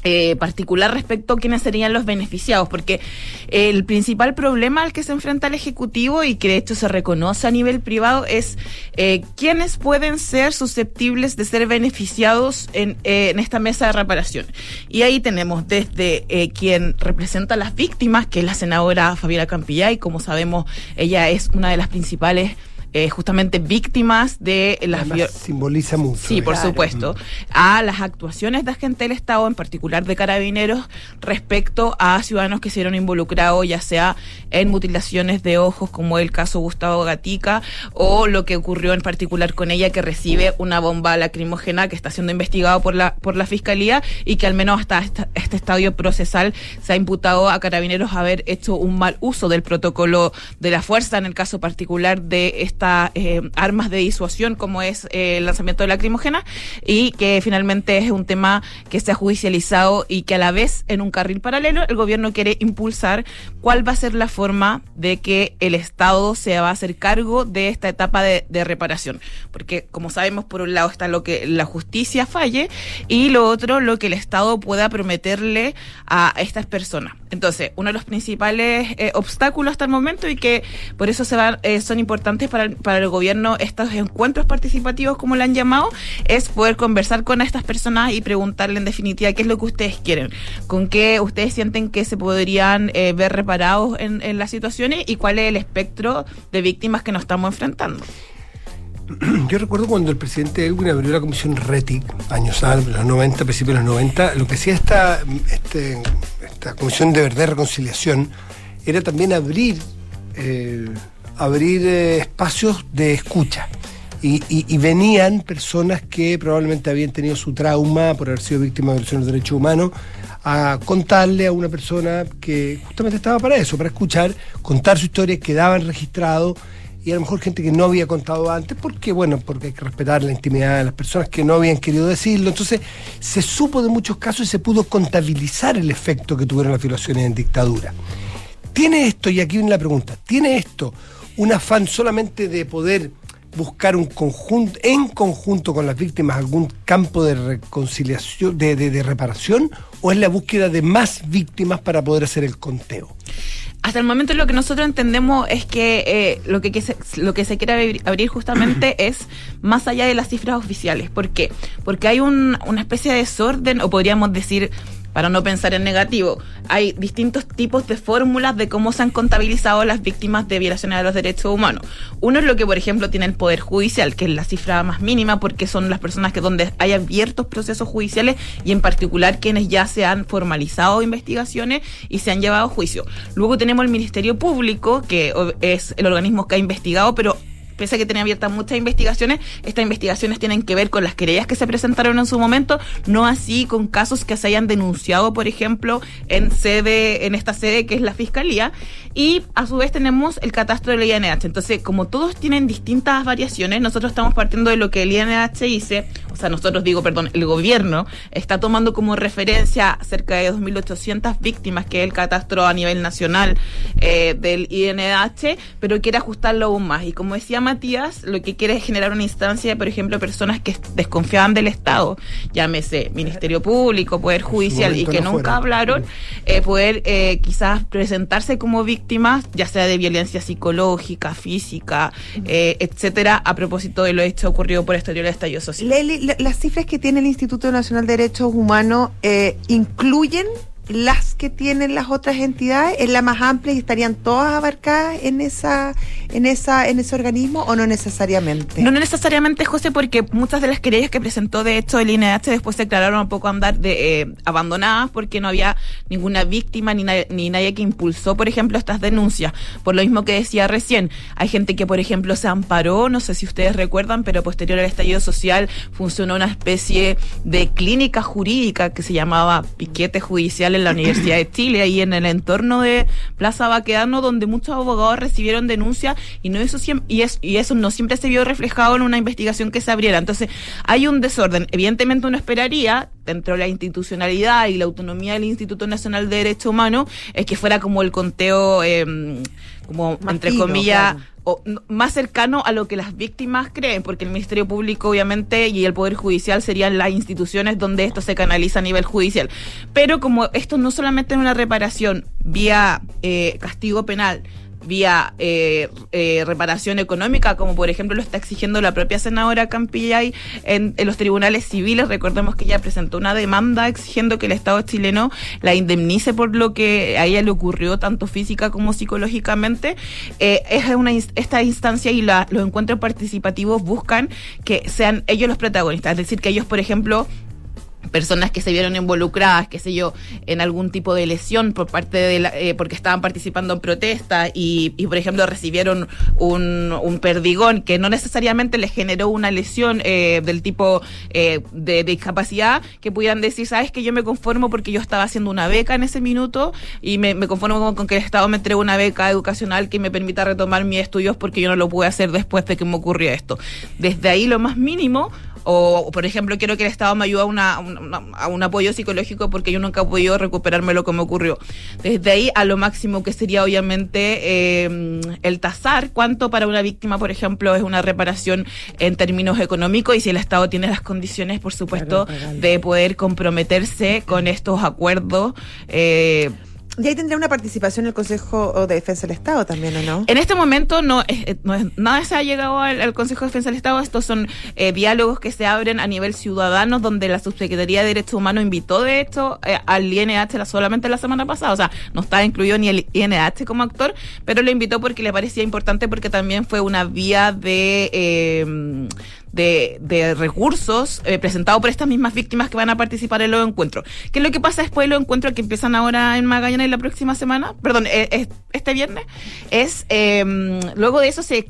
S5: eh, particular respecto a quiénes serían los beneficiados, porque el principal problema al que se enfrenta el Ejecutivo y que de hecho se reconoce a nivel privado es eh, quiénes pueden ser susceptibles de ser beneficiados en, eh, en esta mesa de reparación. Y ahí tenemos desde eh, quien representa a las víctimas, que es la senadora Fabiola Campillay, como sabemos, ella es una de las principales eh, justamente víctimas de las
S1: simboliza mucho.
S5: Sí, por supuesto. A las actuaciones de agente del Estado, en particular de carabineros, respecto a ciudadanos que se vieron involucrados, ya sea en mutilaciones de ojos, como el caso Gustavo Gatica, o lo que ocurrió en particular con ella, que recibe una bomba lacrimógena que está siendo investigado por la, por la Fiscalía y que al menos hasta esta- este estadio procesal se ha imputado a carabineros haber hecho un mal uso del protocolo de la fuerza, en el caso particular de estas eh, armas de disuasión, como es eh, el lanzamiento de lacrimógena, y que finalmente es un tema que se ha judicializado y que a la vez, en un carril paralelo, el gobierno quiere impulsar cuál va a ser la forma de que el Estado se va a hacer cargo de esta etapa de, de reparación. Porque, como sabemos, por un lado está lo que la justicia falle y lo otro, lo que el Estado pueda prometerle a estas personas. Entonces, uno de los principales eh, obstáculos hasta el momento y que por eso se eh, son importantes para para el gobierno estos encuentros participativos, como le han llamado, es poder conversar con estas personas y preguntarle en definitiva qué es lo que ustedes quieren, con qué ustedes sienten que se podrían eh, ver reparados en, en las situaciones y cuál es el espectro de víctimas que nos estamos enfrentando.
S1: Yo recuerdo cuando el presidente Elwin abrió la comisión RETIC, años antes, los 90, principios de los 90, lo que hacía esta, este, esta comisión de verdad y reconciliación era también abrir, eh, abrir eh, espacios de escucha. Y, venían personas que probablemente habían tenido su trauma por haber sido víctimas de violaciones de derechos humanos a contarle a una persona que justamente estaba para eso, para escuchar, contar su historia, quedaban registrados y a lo mejor gente que no había contado antes, porque bueno, porque hay que respetar la intimidad de las personas que no habían querido decirlo. Entonces, se supo de muchos casos y se pudo contabilizar el efecto que tuvieron las violaciones en dictadura. ¿Tiene esto, y aquí viene la pregunta, ¿tiene esto un afán solamente de poder buscar un conjunto, en conjunto con las víctimas, algún campo de reconciliación, de, de- de reparación, o es la búsqueda de más víctimas para poder hacer el conteo?
S5: Hasta el momento lo que nosotros entendemos es que eh, lo, que, que se, lo que se quiere abrir, abrir justamente es más allá de las cifras oficiales. ¿Por qué? Porque hay un- una especie de desorden, o podríamos decir, para no pensar en negativo, hay distintos tipos de fórmulas de cómo se han contabilizado las víctimas de violaciones de los derechos humanos. Uno es lo que, por ejemplo, tiene el Poder Judicial, que es la cifra más mínima porque son las personas que donde hay abiertos procesos judiciales y en particular quienes ya se han formalizado investigaciones y se han llevado a juicio. Luego tenemos el Ministerio Público, que es el organismo que ha investigado, pero pese a que tiene abiertas muchas investigaciones, estas investigaciones tienen que ver con las querellas que se presentaron en su momento, no así con casos que se hayan denunciado, por ejemplo, en sede, en esta sede que es la Fiscalía, y a su vez tenemos el catastro del INH. Entonces, como todos tienen distintas variaciones, nosotros estamos partiendo de lo que el INH dice, o sea, nosotros digo, perdón, el gobierno está tomando como referencia cerca de 2.800 víctimas, que es el catastro a nivel nacional eh, del INH, pero quiere ajustarlo aún más. Y como decía Matías, lo que quiere es generar una instancia, por ejemplo, personas que desconfiaban del Estado, llámese Ministerio Público, Poder Judicial, y que
S1: no
S5: nunca hablaron, eh, poder eh, quizás presentarse como víctimas, ya sea de violencia psicológica, física, eh, etcétera, a propósito de lo hecho ocurrido por este estallido social.
S2: Leli, la- las cifras que tiene el Instituto Nacional de Derechos Humanos eh, incluyen las que tienen las otras entidades? ¿Es la más amplia y estarían todas abarcadas en esa, en esa, en ese organismo o no necesariamente?
S5: No necesariamente, José, porque muchas de las querellas que presentó de hecho el INH después se declararon un poco andar de, eh, abandonadas porque no había ninguna víctima ni, na- ni nadie que impulsó, por ejemplo, estas denuncias. Por lo mismo que decía recién, hay gente que, por ejemplo, se amparó, no sé si ustedes recuerdan, pero posterior al estallido social funcionó una especie de clínica jurídica que se llamaba piquete judicial en la Universidad de Chile, ahí en el entorno de Plaza Baquedano, donde muchos abogados recibieron denuncias y no eso y, es, y eso no siempre se vio reflejado en una investigación que se abriera. Entonces, hay un desorden. Evidentemente uno esperaría, dentro de la institucionalidad y la autonomía del Instituto Nacional de Derecho Humano, es que fuera como el conteo, eh, como
S2: Más
S5: entre comillas,
S2: claro.
S5: o más cercano a lo que las víctimas creen, porque el Ministerio Público, obviamente, y el Poder Judicial serían las instituciones donde esto se canaliza a nivel judicial. Pero como esto no solamente es una reparación vía eh, castigo penal, vía eh, eh, reparación económica, como por ejemplo lo está exigiendo la propia senadora Campillay en, en los tribunales civiles. Recordemos que ella presentó una demanda exigiendo que el Estado chileno la indemnice por lo que a ella le ocurrió, tanto física como psicológicamente. Eh, es una, esta instancia y la- los encuentros participativos buscan que sean ellos los protagonistas, es decir, que ellos, por ejemplo, personas que se vieron involucradas, qué sé yo, en algún tipo de lesión por parte de la, eh, porque estaban participando en protesta y, y, por ejemplo, recibieron un, un perdigón que no necesariamente les generó una lesión eh, del tipo eh, de, discapacidad, que pudieran decir, sabes que yo me conformo porque yo estaba haciendo una beca en ese minuto y me, me conformo con, con que el Estado me entregue una beca educacional que me permita retomar mis estudios porque yo no lo pude hacer después de que me ocurrió esto. Desde ahí lo más mínimo o, por ejemplo, quiero que el Estado me ayude a, una, a una- a un apoyo psicológico porque yo nunca he podido recuperarme lo que me ocurrió. Desde ahí a lo máximo que sería obviamente eh, el tasar cuánto para una víctima, por ejemplo, es una reparación en términos económicos y si el Estado tiene las condiciones, por supuesto,
S2: Claro,
S5: de poder comprometerse con estos acuerdos. eh,
S2: Y ahí tendría una participación el Consejo de Defensa del Estado también, ¿o no?
S5: En este momento no, es- no nada se ha llegado al, Consejo de Defensa del Estado. Estos son eh, diálogos que se abren a nivel ciudadano, donde la Subsecretaría de Derechos Humanos invitó, de hecho, eh, al INH la- solamente la semana pasada. O sea, no estaba incluido ni el INH como actor, pero lo invitó porque le parecía importante, porque también fue una vía de... de, de recursos eh, presentados por estas mismas víctimas que van a participar en los encuentros. ¿Qué es lo que pasa después de los encuentros que empiezan ahora en Magallanes la próxima semana? Perdón, eh, este viernes. Es, eh, luego de eso se...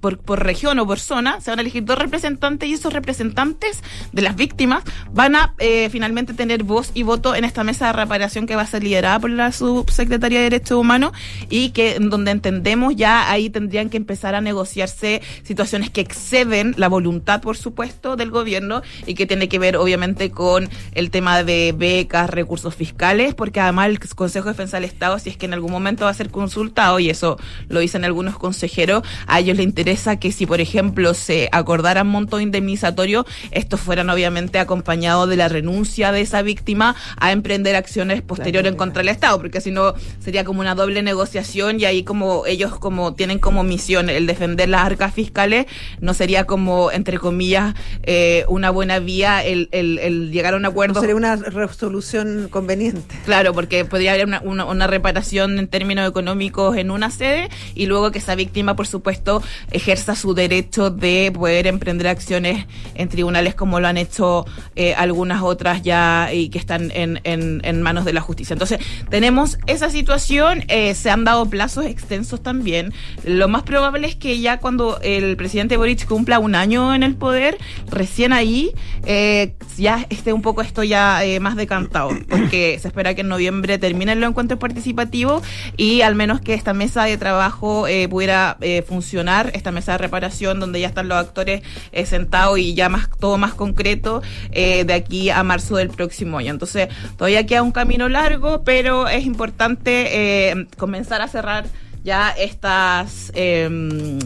S5: por, por región o por zona, se van a elegir dos representantes y esos representantes de las víctimas van a eh, finalmente tener voz y voto en esta mesa de reparación que va a ser liderada por la Subsecretaría de Derechos Humanos y que donde entendemos ya ahí tendrían que empezar a negociarse situaciones que exceden la voluntad, por supuesto, del gobierno y que tiene que ver obviamente con el tema de becas, recursos fiscales, porque además el Consejo de Defensa del Estado, si es que en algún momento va a ser consultado, y eso lo dicen algunos consejeros, a ellos les interesa que si, por ejemplo, se acordaran montos indemnizatorios, estos fueran obviamente acompañados de la renuncia de esa víctima a emprender acciones posteriores en contra del Estado, porque si no sería como una doble negociación y ahí como ellos como tienen como misión el defender las arcas fiscales, no sería como, entre comillas, eh, una buena vía el, el- el llegar a un
S2: No
S5: acuerdo.
S2: sería una resolución conveniente.
S5: Claro, porque podría haber una, una, una reparación en términos económicos en una sede y luego que esa víctima, por supuesto, ejerza su derecho de poder emprender acciones en tribunales como lo han hecho eh, algunas otras ya y que están en, en, en manos de la justicia. Entonces, tenemos esa situación, eh, se han dado plazos extensos también. Lo más probable es que ya cuando el presidente Boric cumpla un año en el poder, recién ahí eh, ya esté un poco esto ya eh, más decantado, porque se espera que en noviembre terminen los encuentros participativos y al menos que esta mesa de trabajo eh, pudiera eh, funcionar, esta mesa de reparación donde ya están los actores eh, sentados y ya más todo más concreto eh, de aquí a marzo del próximo año. Entonces todavía queda un camino largo, pero es importante eh, comenzar a cerrar ya estas eh,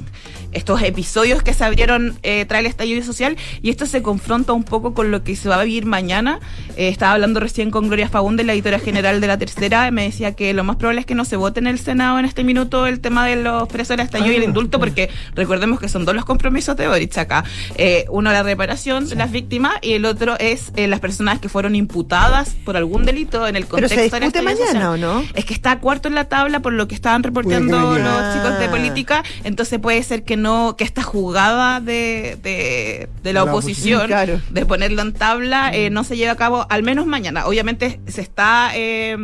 S5: estos episodios que se abrieron eh, tras el estallido social y esto se confronta un poco con lo que se va a vivir mañana. Eh, estaba hablando recién con Gloria Fagunde, la editora general de La Tercera, y me decía que lo más probable es que no se vote en el Senado en este minuto el tema de los presos del estallido y el indulto, porque recordemos que son dos los compromisos de Boric acá. Eh, uno, la reparación de las víctimas y el otro es eh, las personas que fueron imputadas por algún delito en el
S2: Pero
S5: contexto
S2: se
S5: del
S2: discute
S5: estallido
S2: mañana,
S5: social.
S2: ¿o no?
S5: Es que está cuarto en la tabla por lo que estaban
S1: que
S5: los
S2: mañana.
S5: chicos de política, entonces puede ser que no, que esta jugada de, de, de la,
S1: La
S5: oposición,
S2: oposición, claro.
S5: de ponerlo en tabla, eh, no se lleve a cabo al menos mañana. Obviamente se está eh,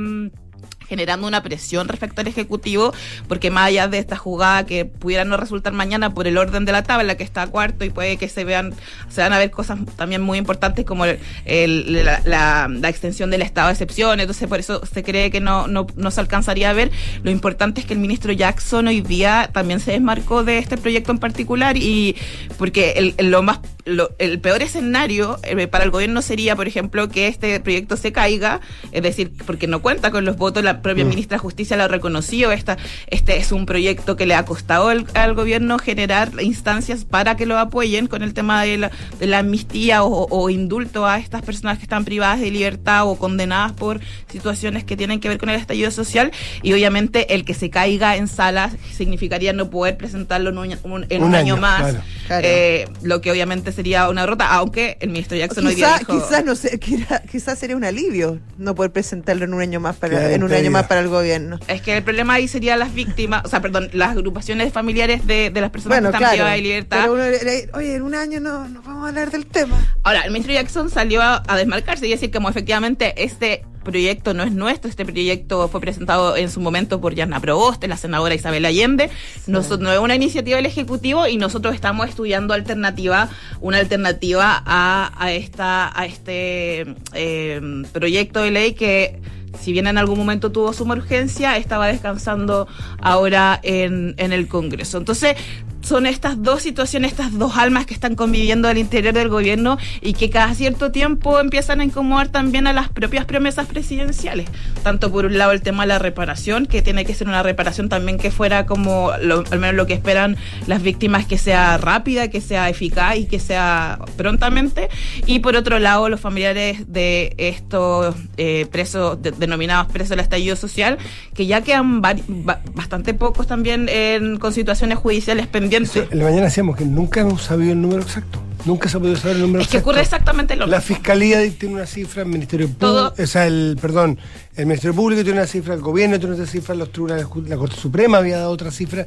S5: generando una presión respecto al Ejecutivo, porque más allá de esta jugada que pudiera no resultar mañana por el orden de la tabla que está a cuarto y puede que se vean, se van a ver cosas también muy importantes como el- el- la, la- la extensión del estado de excepción, entonces por eso se cree que no, no, no se alcanzaría a ver. Lo importante es que el ministro Jackson hoy día también se desmarcó de este proyecto en particular y porque el, lo más lo- el peor escenario eh, para el gobierno sería, por ejemplo, que este proyecto se caiga, es decir, porque no cuenta con los votos, la propia ministra de Justicia lo reconoció, esta, este es un proyecto que le ha costado al, al gobierno generar instancias para que lo apoyen con el tema de la, de la amnistía o, o indulto a estas personas que están privadas de libertad o condenadas por situaciones que tienen que ver con el estallido social y obviamente el que se caiga en sala significaría no poder presentarlo en un, un- en un,
S1: Un
S5: año,
S1: año,
S5: más,
S1: claro.
S2: Claro.
S5: eh, lo que obviamente sería una derrota, aunque el ministro Jackson hoy día
S2: Quizás,
S5: dijo...
S2: quizás, no sé, quizá- quizás sería un alivio no poder presentarlo en un año más para,
S1: Qué
S2: en un año más para el gobierno.
S5: Es que el problema ahí sería las víctimas, o sea, perdón, las agrupaciones familiares de, de las personas
S2: Bueno,
S5: que están
S2: claro.
S5: privadas de libertad.
S2: Pero uno le- oye, en un año no, no vamos a hablar del tema.
S5: Ahora, el ministro Jackson salió a, a desmarcarse y decir como efectivamente este proyecto no es nuestro, este proyecto fue presentado en su momento por Yana Proboste, la senadora Isabel Allende, Nosotros, no es una iniciativa del Ejecutivo y nosotros estamos estudiando alternativa, una alternativa a, a esta, a este eh, proyecto de ley que si bien en algún momento tuvo suma urgencia, estaba descansando ahora en, en el Congreso. Entonces, son estas dos situaciones, estas dos almas que están conviviendo al interior del gobierno y que cada cierto tiempo empiezan a incomodar también a las propias promesas presidenciales. Tanto por un lado el tema de la reparación, que tiene que ser una reparación también que fuera como, lo- al menos lo que esperan las víctimas, que sea rápida, que sea eficaz y que sea prontamente. Y por otro lado, los familiares de estos eh, presos, de- denominados presos del estallido social, que ya quedan bastante pocos también en, con situaciones judiciales pendientes.
S1: Eso, la mañana decíamos que nunca hemos sabido el número exacto. Nunca se ha podido saber el número
S5: Es que
S1: exacto.
S5: ocurre exactamente lo
S1: La
S5: mismo.
S1: fiscalía tiene una cifra, el Ministerio Público, o sea, el, perdón, el Ministerio Público tiene una cifra, el gobierno tiene otra cifra, los tribunales, la Corte Suprema había dado otra cifra.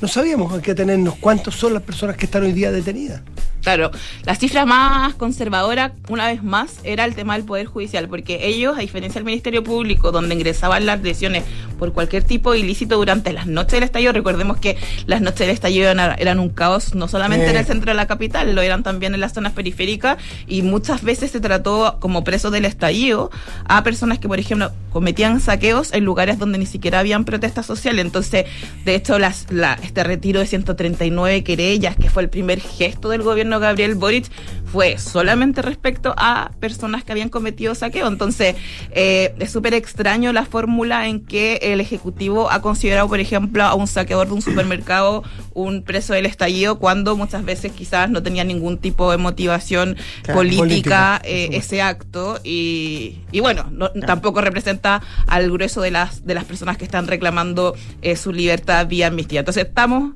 S1: No sabíamos, hay que tenernos cuántos son las personas que están hoy día detenidas.
S5: Claro, la cifra más conservadora, una vez más, era el tema del Poder Judicial, porque ellos, a diferencia del Ministerio Público, donde ingresaban las lesiones por cualquier tipo de ilícito durante las noches del estallido, recordemos que las noches del estallido eran, eran un caos, no solamente
S1: Sí.
S5: en el centro de la capital, lo eran también en las zonas periféricas, y muchas veces se trató como presos del estallido a personas que, por ejemplo, cometían saqueos en lugares donde ni siquiera habían protestas sociales. Entonces, de hecho, las, la, este retiro de 139 querellas, que fue el primer gesto del gobierno Gabriel Boric, fue solamente respecto a personas que habían cometido saqueo. Entonces, eh, es súper extraño la fórmula en que el Ejecutivo ha considerado, por ejemplo, a un saqueador de un supermercado un preso del estallido, cuando muchas veces quizás no tenía ningún tipo de motivación
S2: Claro,
S5: política, eh, ese acto y, y bueno, no- tampoco representa al grueso de las, de las personas que están reclamando eh, su libertad vía amnistía. Entonces estamos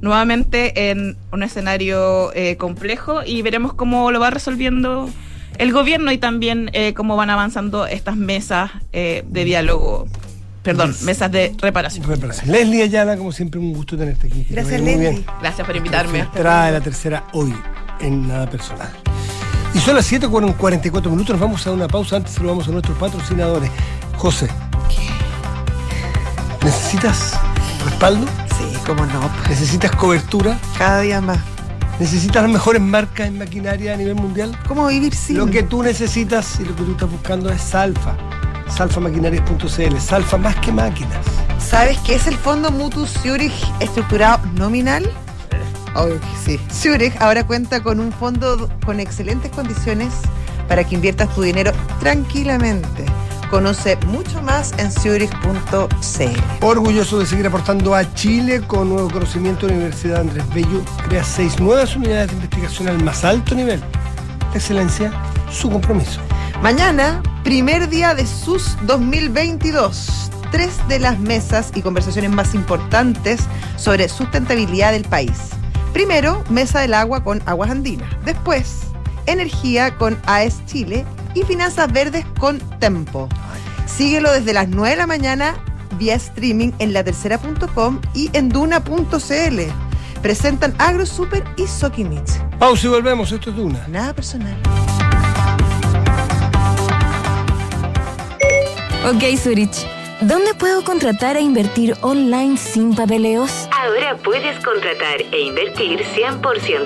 S5: nuevamente en un escenario eh, complejo y veremos cómo lo va resolviendo el gobierno y también eh, cómo van avanzando estas mesas eh, de diálogo, perdón, mesas de reparación.
S1: Reparación. Leslie Ayala, como siempre, un gusto tenerte aquí.
S2: Gracias, Leslie.
S1: bien.
S5: Gracias por invitarme.
S1: Entrada de la tercera hoy, en nada personal. Y son las 7 con 44 minutos, nos vamos a una pausa, antes saludamos a nuestros patrocinadores. José, ¿necesitas respaldo?
S2: Sí, cómo no.
S1: ¿Necesitas cobertura?
S2: Cada día más.
S1: ¿Necesitas las mejores marcas en maquinaria a nivel mundial?
S2: ¿Cómo vivir sin?
S1: Lo que tú necesitas y lo que tú estás buscando es Salfa. Salfamaquinarias.cl. Salfa más que máquinas.
S2: ¿Sabes qué es el fondo Mutu Zurich estructurado nominal? Que sí. Zurich ahora cuenta con un fondo con excelentes condiciones para que inviertas tu dinero tranquilamente. Conoce mucho más en zurich.cl.
S1: Orgulloso de seguir aportando a Chile con nuevo conocimiento, la Universidad Andrés Bello crea seis nuevas unidades de investigación al más alto nivel. La excelencia, su compromiso.
S2: Mañana, primer día de SUS 2022. Tres de las mesas y conversaciones más importantes sobre sustentabilidad del país. Primero, Mesa del Agua con Aguas Andinas. Después, Energía con AES Chile y Finanzas Verdes con Tempo. Síguelo desde las 9 de la mañana vía streaming en latercera.com y en duna.cl. Presentan AgroSuper y Sokimich.
S1: Pausa y volvemos, esto es Duna.
S2: Nada personal.
S6: Ok, Zurich. ¿Dónde puedo contratar e invertir online sin papeleos?
S7: Ahora puedes contratar e invertir 100%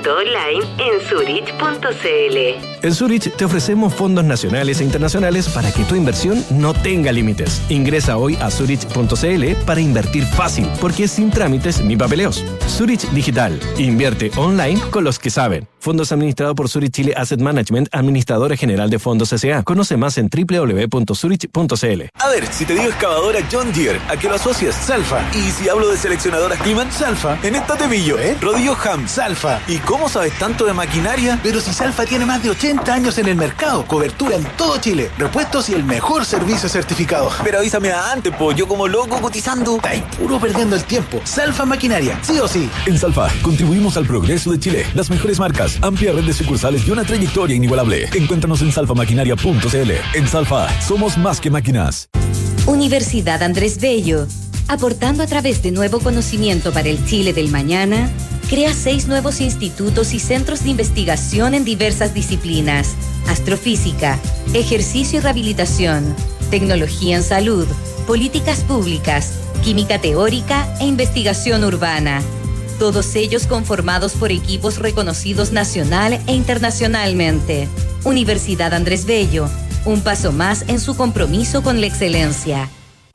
S7: online en Zurich.cl.
S8: En Zurich te ofrecemos fondos nacionales e internacionales para que tu inversión no tenga límites. Ingresa hoy a Zurich.cl para invertir fácil, porque es sin trámites ni papeleos. Zurich Digital. Invierte online con los que saben. Fondos administrados por Zurich Chile Asset Management, administradora general de fondos S.A. Conoce más en www.zurich.cl.
S9: A ver, si te digo excavadora John Deere, ¿a qué lo asocias? Salfa. Y si hablo de seleccionadoras Climan, Salfa. En esta te pillo, ¿eh? Rodillo Ham, Salfa. ¿Y cómo sabes tanto de maquinaria?
S10: Pero si Salfa tiene más de 80 años en el mercado, cobertura en todo Chile, repuestos y el mejor servicio certificado.
S9: Pero avísame antes, po. Yo como loco cotizando.
S10: Está ahí puro perdiendo el tiempo. Salfa Maquinaria, sí o sí.
S11: En Salfa, contribuimos al progreso de Chile. Las mejores marcas, amplia red de sucursales y una trayectoria inigualable. Encuéntranos en salfamaquinaria.cl. En Salfa, somos más que máquinas.
S7: Universidad Andrés Bello, aportando a través de nuevo conocimiento para el Chile del mañana, crea seis nuevos institutos y centros de investigación en diversas disciplinas: astrofísica, ejercicio y rehabilitación, tecnología en salud, políticas públicas, química teórica e investigación urbana. Todos ellos conformados por equipos reconocidos nacional e internacionalmente. Universidad Andrés Bello, un paso más en su compromiso con la excelencia.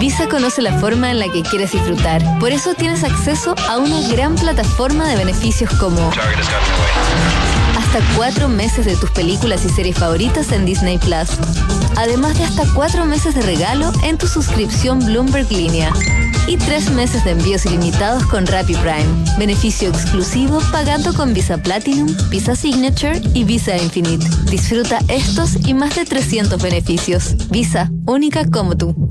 S6: Visa conoce la forma en la que quieres disfrutar. Por eso tienes acceso a una gran plataforma de beneficios como hasta cuatro meses de tus películas y series favoritas en Disney Plus. Además de hasta cuatro meses de regalo en tu suscripción Bloomberg Línea. Y tres meses de envíos ilimitados con Rappi Prime. Beneficio exclusivo pagando con Visa Platinum, Visa Signature y Visa Infinite. Disfruta estos y más de 300 beneficios. Visa, única como tú.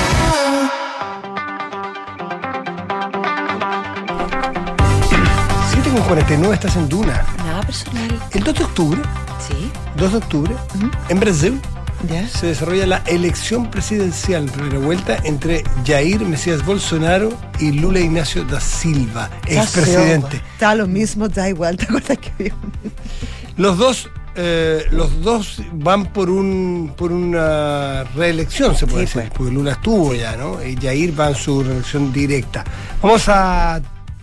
S1: 49 estás en Duna.
S2: Nada personal.
S1: El 2 de octubre,
S2: Sí.
S1: 2 de octubre, en Brasil,
S2: Ya.
S1: se desarrolla la elección presidencial, primera vuelta, entre Jair Mesías Bolsonaro y Lula Ignacio da Silva, expresidente.
S2: Está lo mismo, da igual. ¿Te acuerdas que vio?
S1: Los dos, eh, los dos van por un por una reelección, se puede
S2: Sí,
S1: decir,
S2: pues.
S1: porque Lula estuvo ya, ¿no? Y Jair va en su reelección directa. Vamos a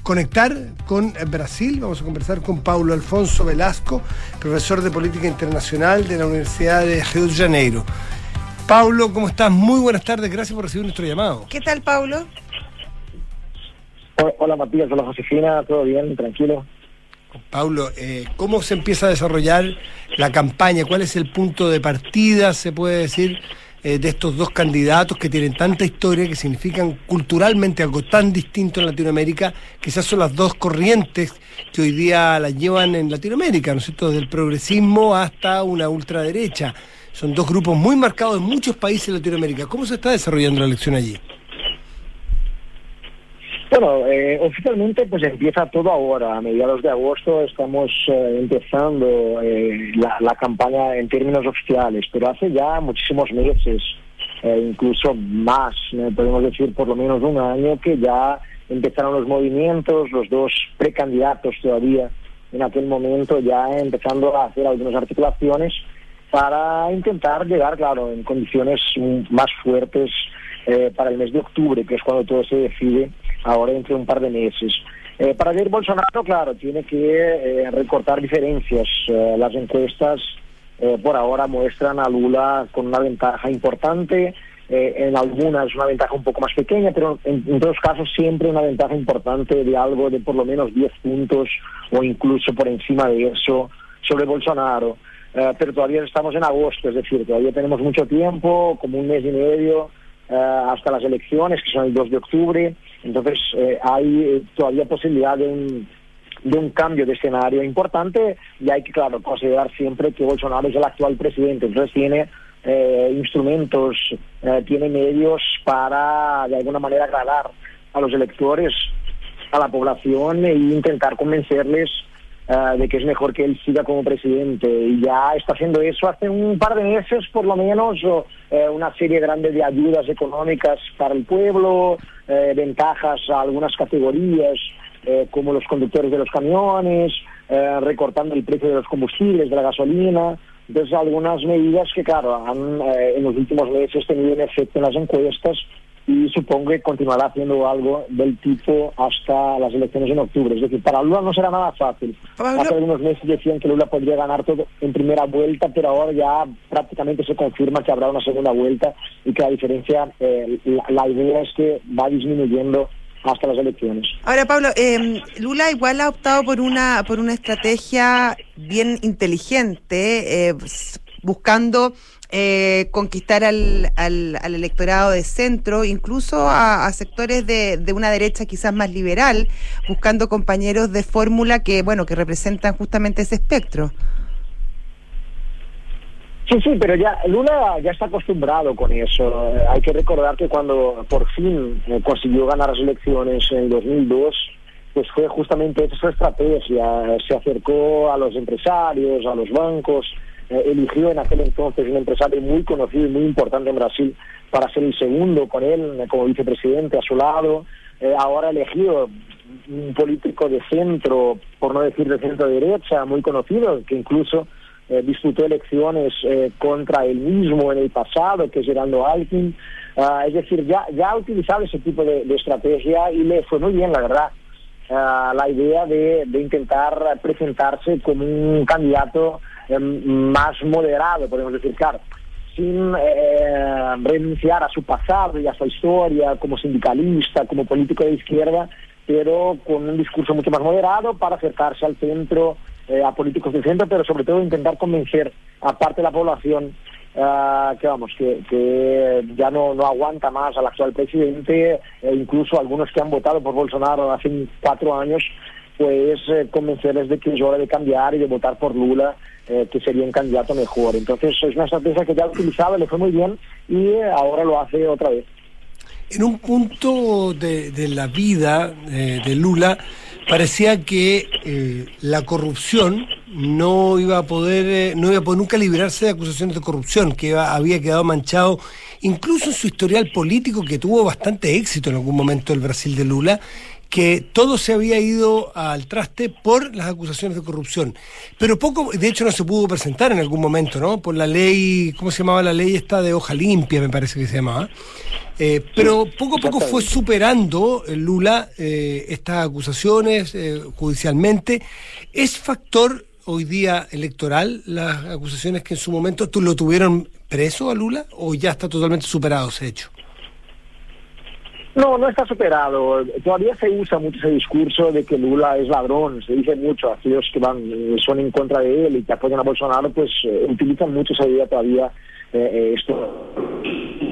S1: conectar con eh, Brasil, vamos a conversar con Paulo Alfonso Velasco, profesor de Política Internacional de la Universidad de Río de Janeiro. Pablo, ¿cómo estás? Muy buenas tardes, gracias por recibir nuestro llamado.
S2: ¿Qué tal, Paulo?
S12: Hola Matías, hola Josefina, todo bien, tranquilo.
S1: Pablo, eh, ¿cómo se empieza a desarrollar la campaña? ¿Cuál es el punto de partida, se puede decir, eh, de estos dos candidatos que tienen tanta historia, que significan culturalmente algo tan distinto en Latinoamérica? Quizás son las dos corrientes que hoy día las llevan en Latinoamérica, ¿no es cierto? Desde el progresismo hasta una ultraderecha. Son dos grupos muy marcados en muchos países de Latinoamérica. ¿Cómo se está desarrollando la elección allí?
S12: Bueno, eh, oficialmente pues empieza todo ahora. A mediados de agosto estamos eh, empezando eh, la, la, campaña en términos oficiales, pero hace ya muchísimos meses, eh, incluso más, podemos decir por lo menos un año, que ya empezaron los movimientos, los dos precandidatos todavía en aquel momento ya empezando a hacer algunas articulaciones para intentar llegar, claro, en condiciones más fuertes eh, para el mes de octubre, que es cuando todo se decide ahora entre un par de meses. Eh, para Jair Bolsonaro, claro, tiene que eh, recortar diferencias. Eh, las encuestas eh, por ahora muestran a Lula con una ventaja importante, eh, en algunas una ventaja un poco más pequeña, pero en, en todos casos siempre una ventaja importante de algo de por lo menos 10 puntos o incluso por encima de eso sobre Bolsonaro. Uh, pero todavía estamos en agosto, es decir, todavía tenemos mucho tiempo, como un mes y medio, hasta las elecciones, que son el 2 de octubre. Entonces, eh, hay todavía posibilidad de un, de un cambio de escenario importante y hay que, claro, considerar siempre que Bolsonaro es el actual presidente, entonces tiene eh, instrumentos, eh, tiene medios para, de alguna manera, agradar a los electores, a la población e intentar convencerles Uh, de que es mejor que él siga como presidente. Y ya está haciendo eso hace un par de meses por lo menos o, eh, una serie grande de ayudas económicas para el pueblo eh, ventajas a algunas categorías eh, como los conductores de los camiones recortando el precio de los combustibles de la gasolina. Entonces algunas medidas que claro han en los últimos meses tenido un efecto en las encuestas y supongo que continuará haciendo algo del tipo hasta las elecciones en octubre. Es decir, para Lula no será nada fácil. Hace algunos meses decían que Lula podría ganar todo en primera vuelta, pero ahora ya prácticamente se confirma que habrá una segunda vuelta y que la diferencia, eh, la, la, idea es que va disminuyendo hasta las elecciones.
S2: Ahora, Pablo, eh, Lula igual ha optado por una por una estrategia bien inteligente, eh, buscando eh, conquistar al, al, al, electorado de centro, incluso a, sectores de, de, una derecha quizás más liberal, buscando compañeros de fórmula que, bueno, que representan justamente ese espectro.
S12: Sí, sí, pero ya Lula ya está acostumbrado con eso. Eh, hay que recordar que cuando por fin eh, consiguió ganar las elecciones en 2002, pues fue justamente esa su estrategia. Se acercó a los empresarios, a los bancos, eh, eligió en aquel entonces un empresario muy conocido y muy importante en Brasil para ser el segundo con él como vicepresidente a su lado. Eh, ahora elegido un político de centro, por no decir de centro derecha, muy conocido, que incluso eh, disputó elecciones eh, contra él mismo en el pasado, que es Geraldo Alckmin. Uh, es decir, ya, ya ha utilizado ese tipo de, estrategia y le fue muy bien, la verdad, uh, la idea de, de intentar presentarse como un candidato eh, más moderado, podemos decir, claro, sin eh, renunciar a su pasado y a su historia como sindicalista, como político de izquierda, pero con un discurso mucho más moderado para acercarse al centro, eh, a políticos del centro, pero sobre todo intentar convencer a parte de la población Uh, que vamos, que, ya no, no, aguanta más al actual presidente, e incluso algunos que han votado por Bolsonaro hace cuatro años, pues eh, convencerles de que es hora de cambiar y de votar por Lula, eh, que sería un candidato mejor. Entonces es una estrategia que ya utilizaba, le fue muy bien y eh, ahora lo hace otra vez.
S1: En un punto de, de la vida eh, de Lula parecía que la corrupción no iba a poder, no iba a poder nunca librarse de acusaciones de corrupción, que había quedado manchado incluso en su historial político que tuvo bastante éxito en algún momento el Brasil de Lula que todo se había ido al traste por las acusaciones de corrupción. Pero poco, de hecho no se pudo presentar en algún momento, ¿no? Por la ley, ¿cómo se llamaba la ley esta de hoja limpia, me parece que se llamaba? Eh, pero poco a poco fue superando Lula eh, estas acusaciones eh, judicialmente. ¿Es factor hoy día electoral las acusaciones que en su momento tú lo tuvieron preso a Lula o ya está totalmente superado ese hecho?
S12: No, no está superado. Todavía se usa mucho ese discurso de que Lula es ladrón. Se dice mucho, aquellos que van son en contra de él y que apoyan a Bolsonaro, pues eh, utilizan mucho esa idea todavía. eh, eh, esto,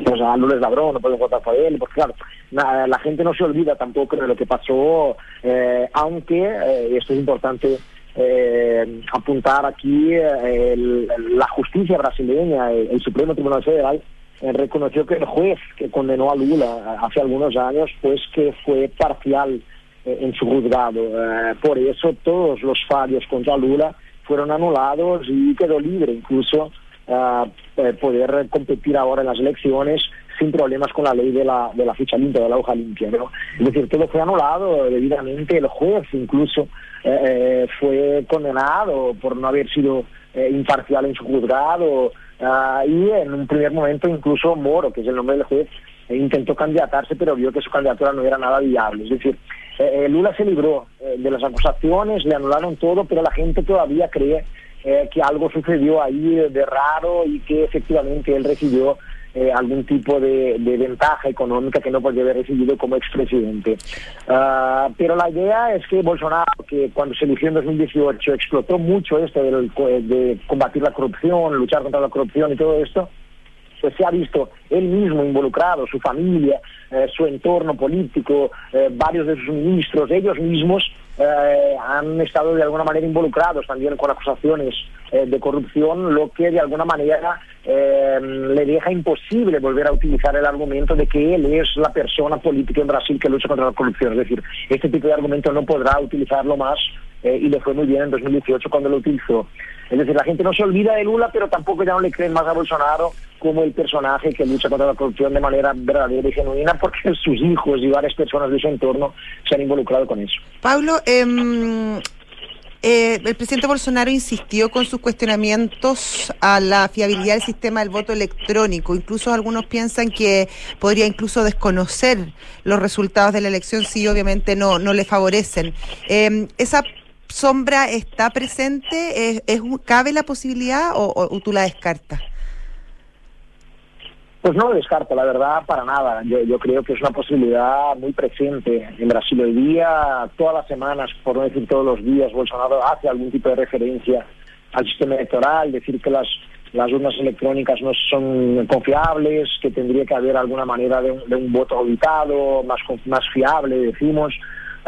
S12: pues a Lula es ladrón, no pueden votar por él, porque claro, na- la gente no se olvida tampoco de lo que pasó, eh, aunque, esto es importante eh, apuntar aquí, el- la justicia brasileña, el, Supremo Tribunal Federal, reconoció que el juez que condenó a Lula hace algunos años, pues que fue parcial eh, en su juzgado. Eh, por eso todos los fallos contra Lula fueron anulados y quedó libre incluso eh, poder competir ahora en las elecciones sin problemas con la ley de la, de la ficha limpia, de la hoja limpia. ¿no? Es decir, todo fue anulado debidamente, el juez incluso eh, eh, fue condenado por no haber sido eh, imparcial en su juzgado ah, y en un primer momento incluso Moro, que es el nombre del juez, eh, intentó candidatarse pero vio que su candidatura no era nada viable. Es decir, eh, eh, Lula se libró eh, de las acusaciones, le anularon todo, pero la gente todavía cree eh, que algo sucedió ahí de raro y que efectivamente él recibió eh, algún tipo de, ventaja económica que no podía haber recibido como expresidente. Ah, pero la idea es que Bolsonaro, que cuando se eligió en 2018 explotó mucho esto de combatir la corrupción, luchar contra la corrupción y todo esto, pues se ha visto él mismo involucrado, su familia, eh, su entorno político, eh, varios de sus ministros, ellos mismos eh, han estado de alguna manera involucrados también con acusaciones eh, de corrupción, lo que de alguna manera eh, le deja imposible volver a utilizar el argumento de que él es la persona política en Brasil que lucha contra la corrupción. Es decir, este tipo de argumento no podrá utilizarlo más eh, y le fue muy bien en 2018 cuando lo utilizó. Es decir, la gente no se olvida de Lula, pero tampoco ya no le creen más a Bolsonaro como el personaje que lucha contra la corrupción de manera verdadera y genuina, porque sus hijos y varias personas de su entorno se han involucrado con eso.
S2: Pablo, em, eh, el presidente Bolsonaro insistió con sus cuestionamientos a la fiabilidad del sistema del voto electrónico. Incluso algunos piensan que podría incluso desconocer los resultados de la elección si obviamente no, no le favorecen. Em, ¿Esa sombra está presente? ¿Es, es ¿Cabe la posibilidad o, o- tú la descartas?
S12: Pues no lo descarto, la verdad, para nada. Yo, creo que es una posibilidad muy presente en Brasil hoy día. Todas las semanas, por no decir todos los días, Bolsonaro hace algún tipo de referencia al sistema electoral, decir que las, las urnas electrónicas no son confiables, que tendría que haber alguna manera de un, de un voto auditado, más, más fiable, decimos.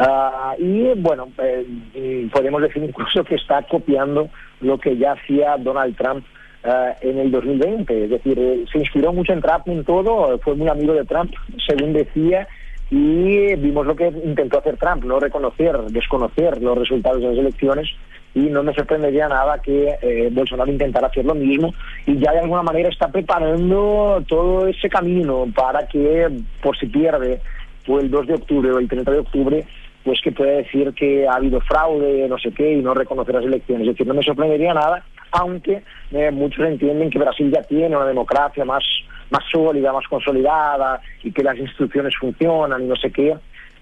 S12: Ah, y bueno, eh, podemos decir incluso que está copiando lo que ya hacía Donald Trump eh, en el 2020. Es decir, eh, se inspiró mucho en Trump en todo, fue muy amigo de Trump, según decía, y vimos lo que intentó hacer Trump, no reconocer, desconocer los resultados de las elecciones. Y no me sorprendería nada que eh, Bolsonaro intentara hacer lo mismo y ya de alguna manera está preparando todo ese camino para que, por si pierde, o el 2 de octubre o el 30 de octubre, pues que pueda decir que ha habido fraude, no sé qué, y no reconocer las elecciones. Es decir, no me sorprendería nada, aunque eh, muchos entienden que Brasil ya tiene una democracia más, más sólida, más consolidada, y que las instituciones funcionan y no sé qué.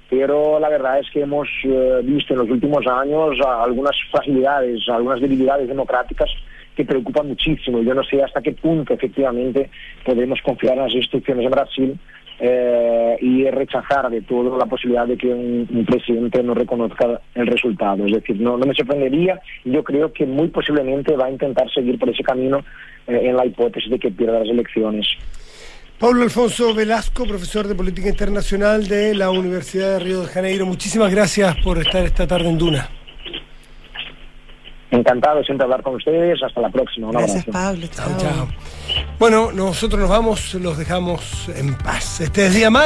S12: Pero la verdad es que hemos eh, visto en los últimos años algunas fragilidades, algunas debilidades democráticas que preocupan muchísimo. Yo no sé hasta qué punto efectivamente podemos confiar en las instituciones en Brasil eh, y rechazar de todo la posibilidad de que un, un presidente no reconozca el resultado. Es decir, no, no me sorprendería. Yo creo que muy posiblemente va a intentar seguir por ese camino eh, en la hipótesis de que pierda las elecciones.
S1: Pablo Alfonso Velasco, profesor de Política Internacional de la Universidad de Río de Janeiro. Muchísimas gracias por estar esta tarde en Duna.
S12: Encantado de siempre hablar con ustedes. Hasta la próxima. Un
S2: Gracias,
S12: abrazo.
S2: Pablo.
S1: Chao, chao. Bueno, nosotros nos vamos, los dejamos en paz. Este es día más.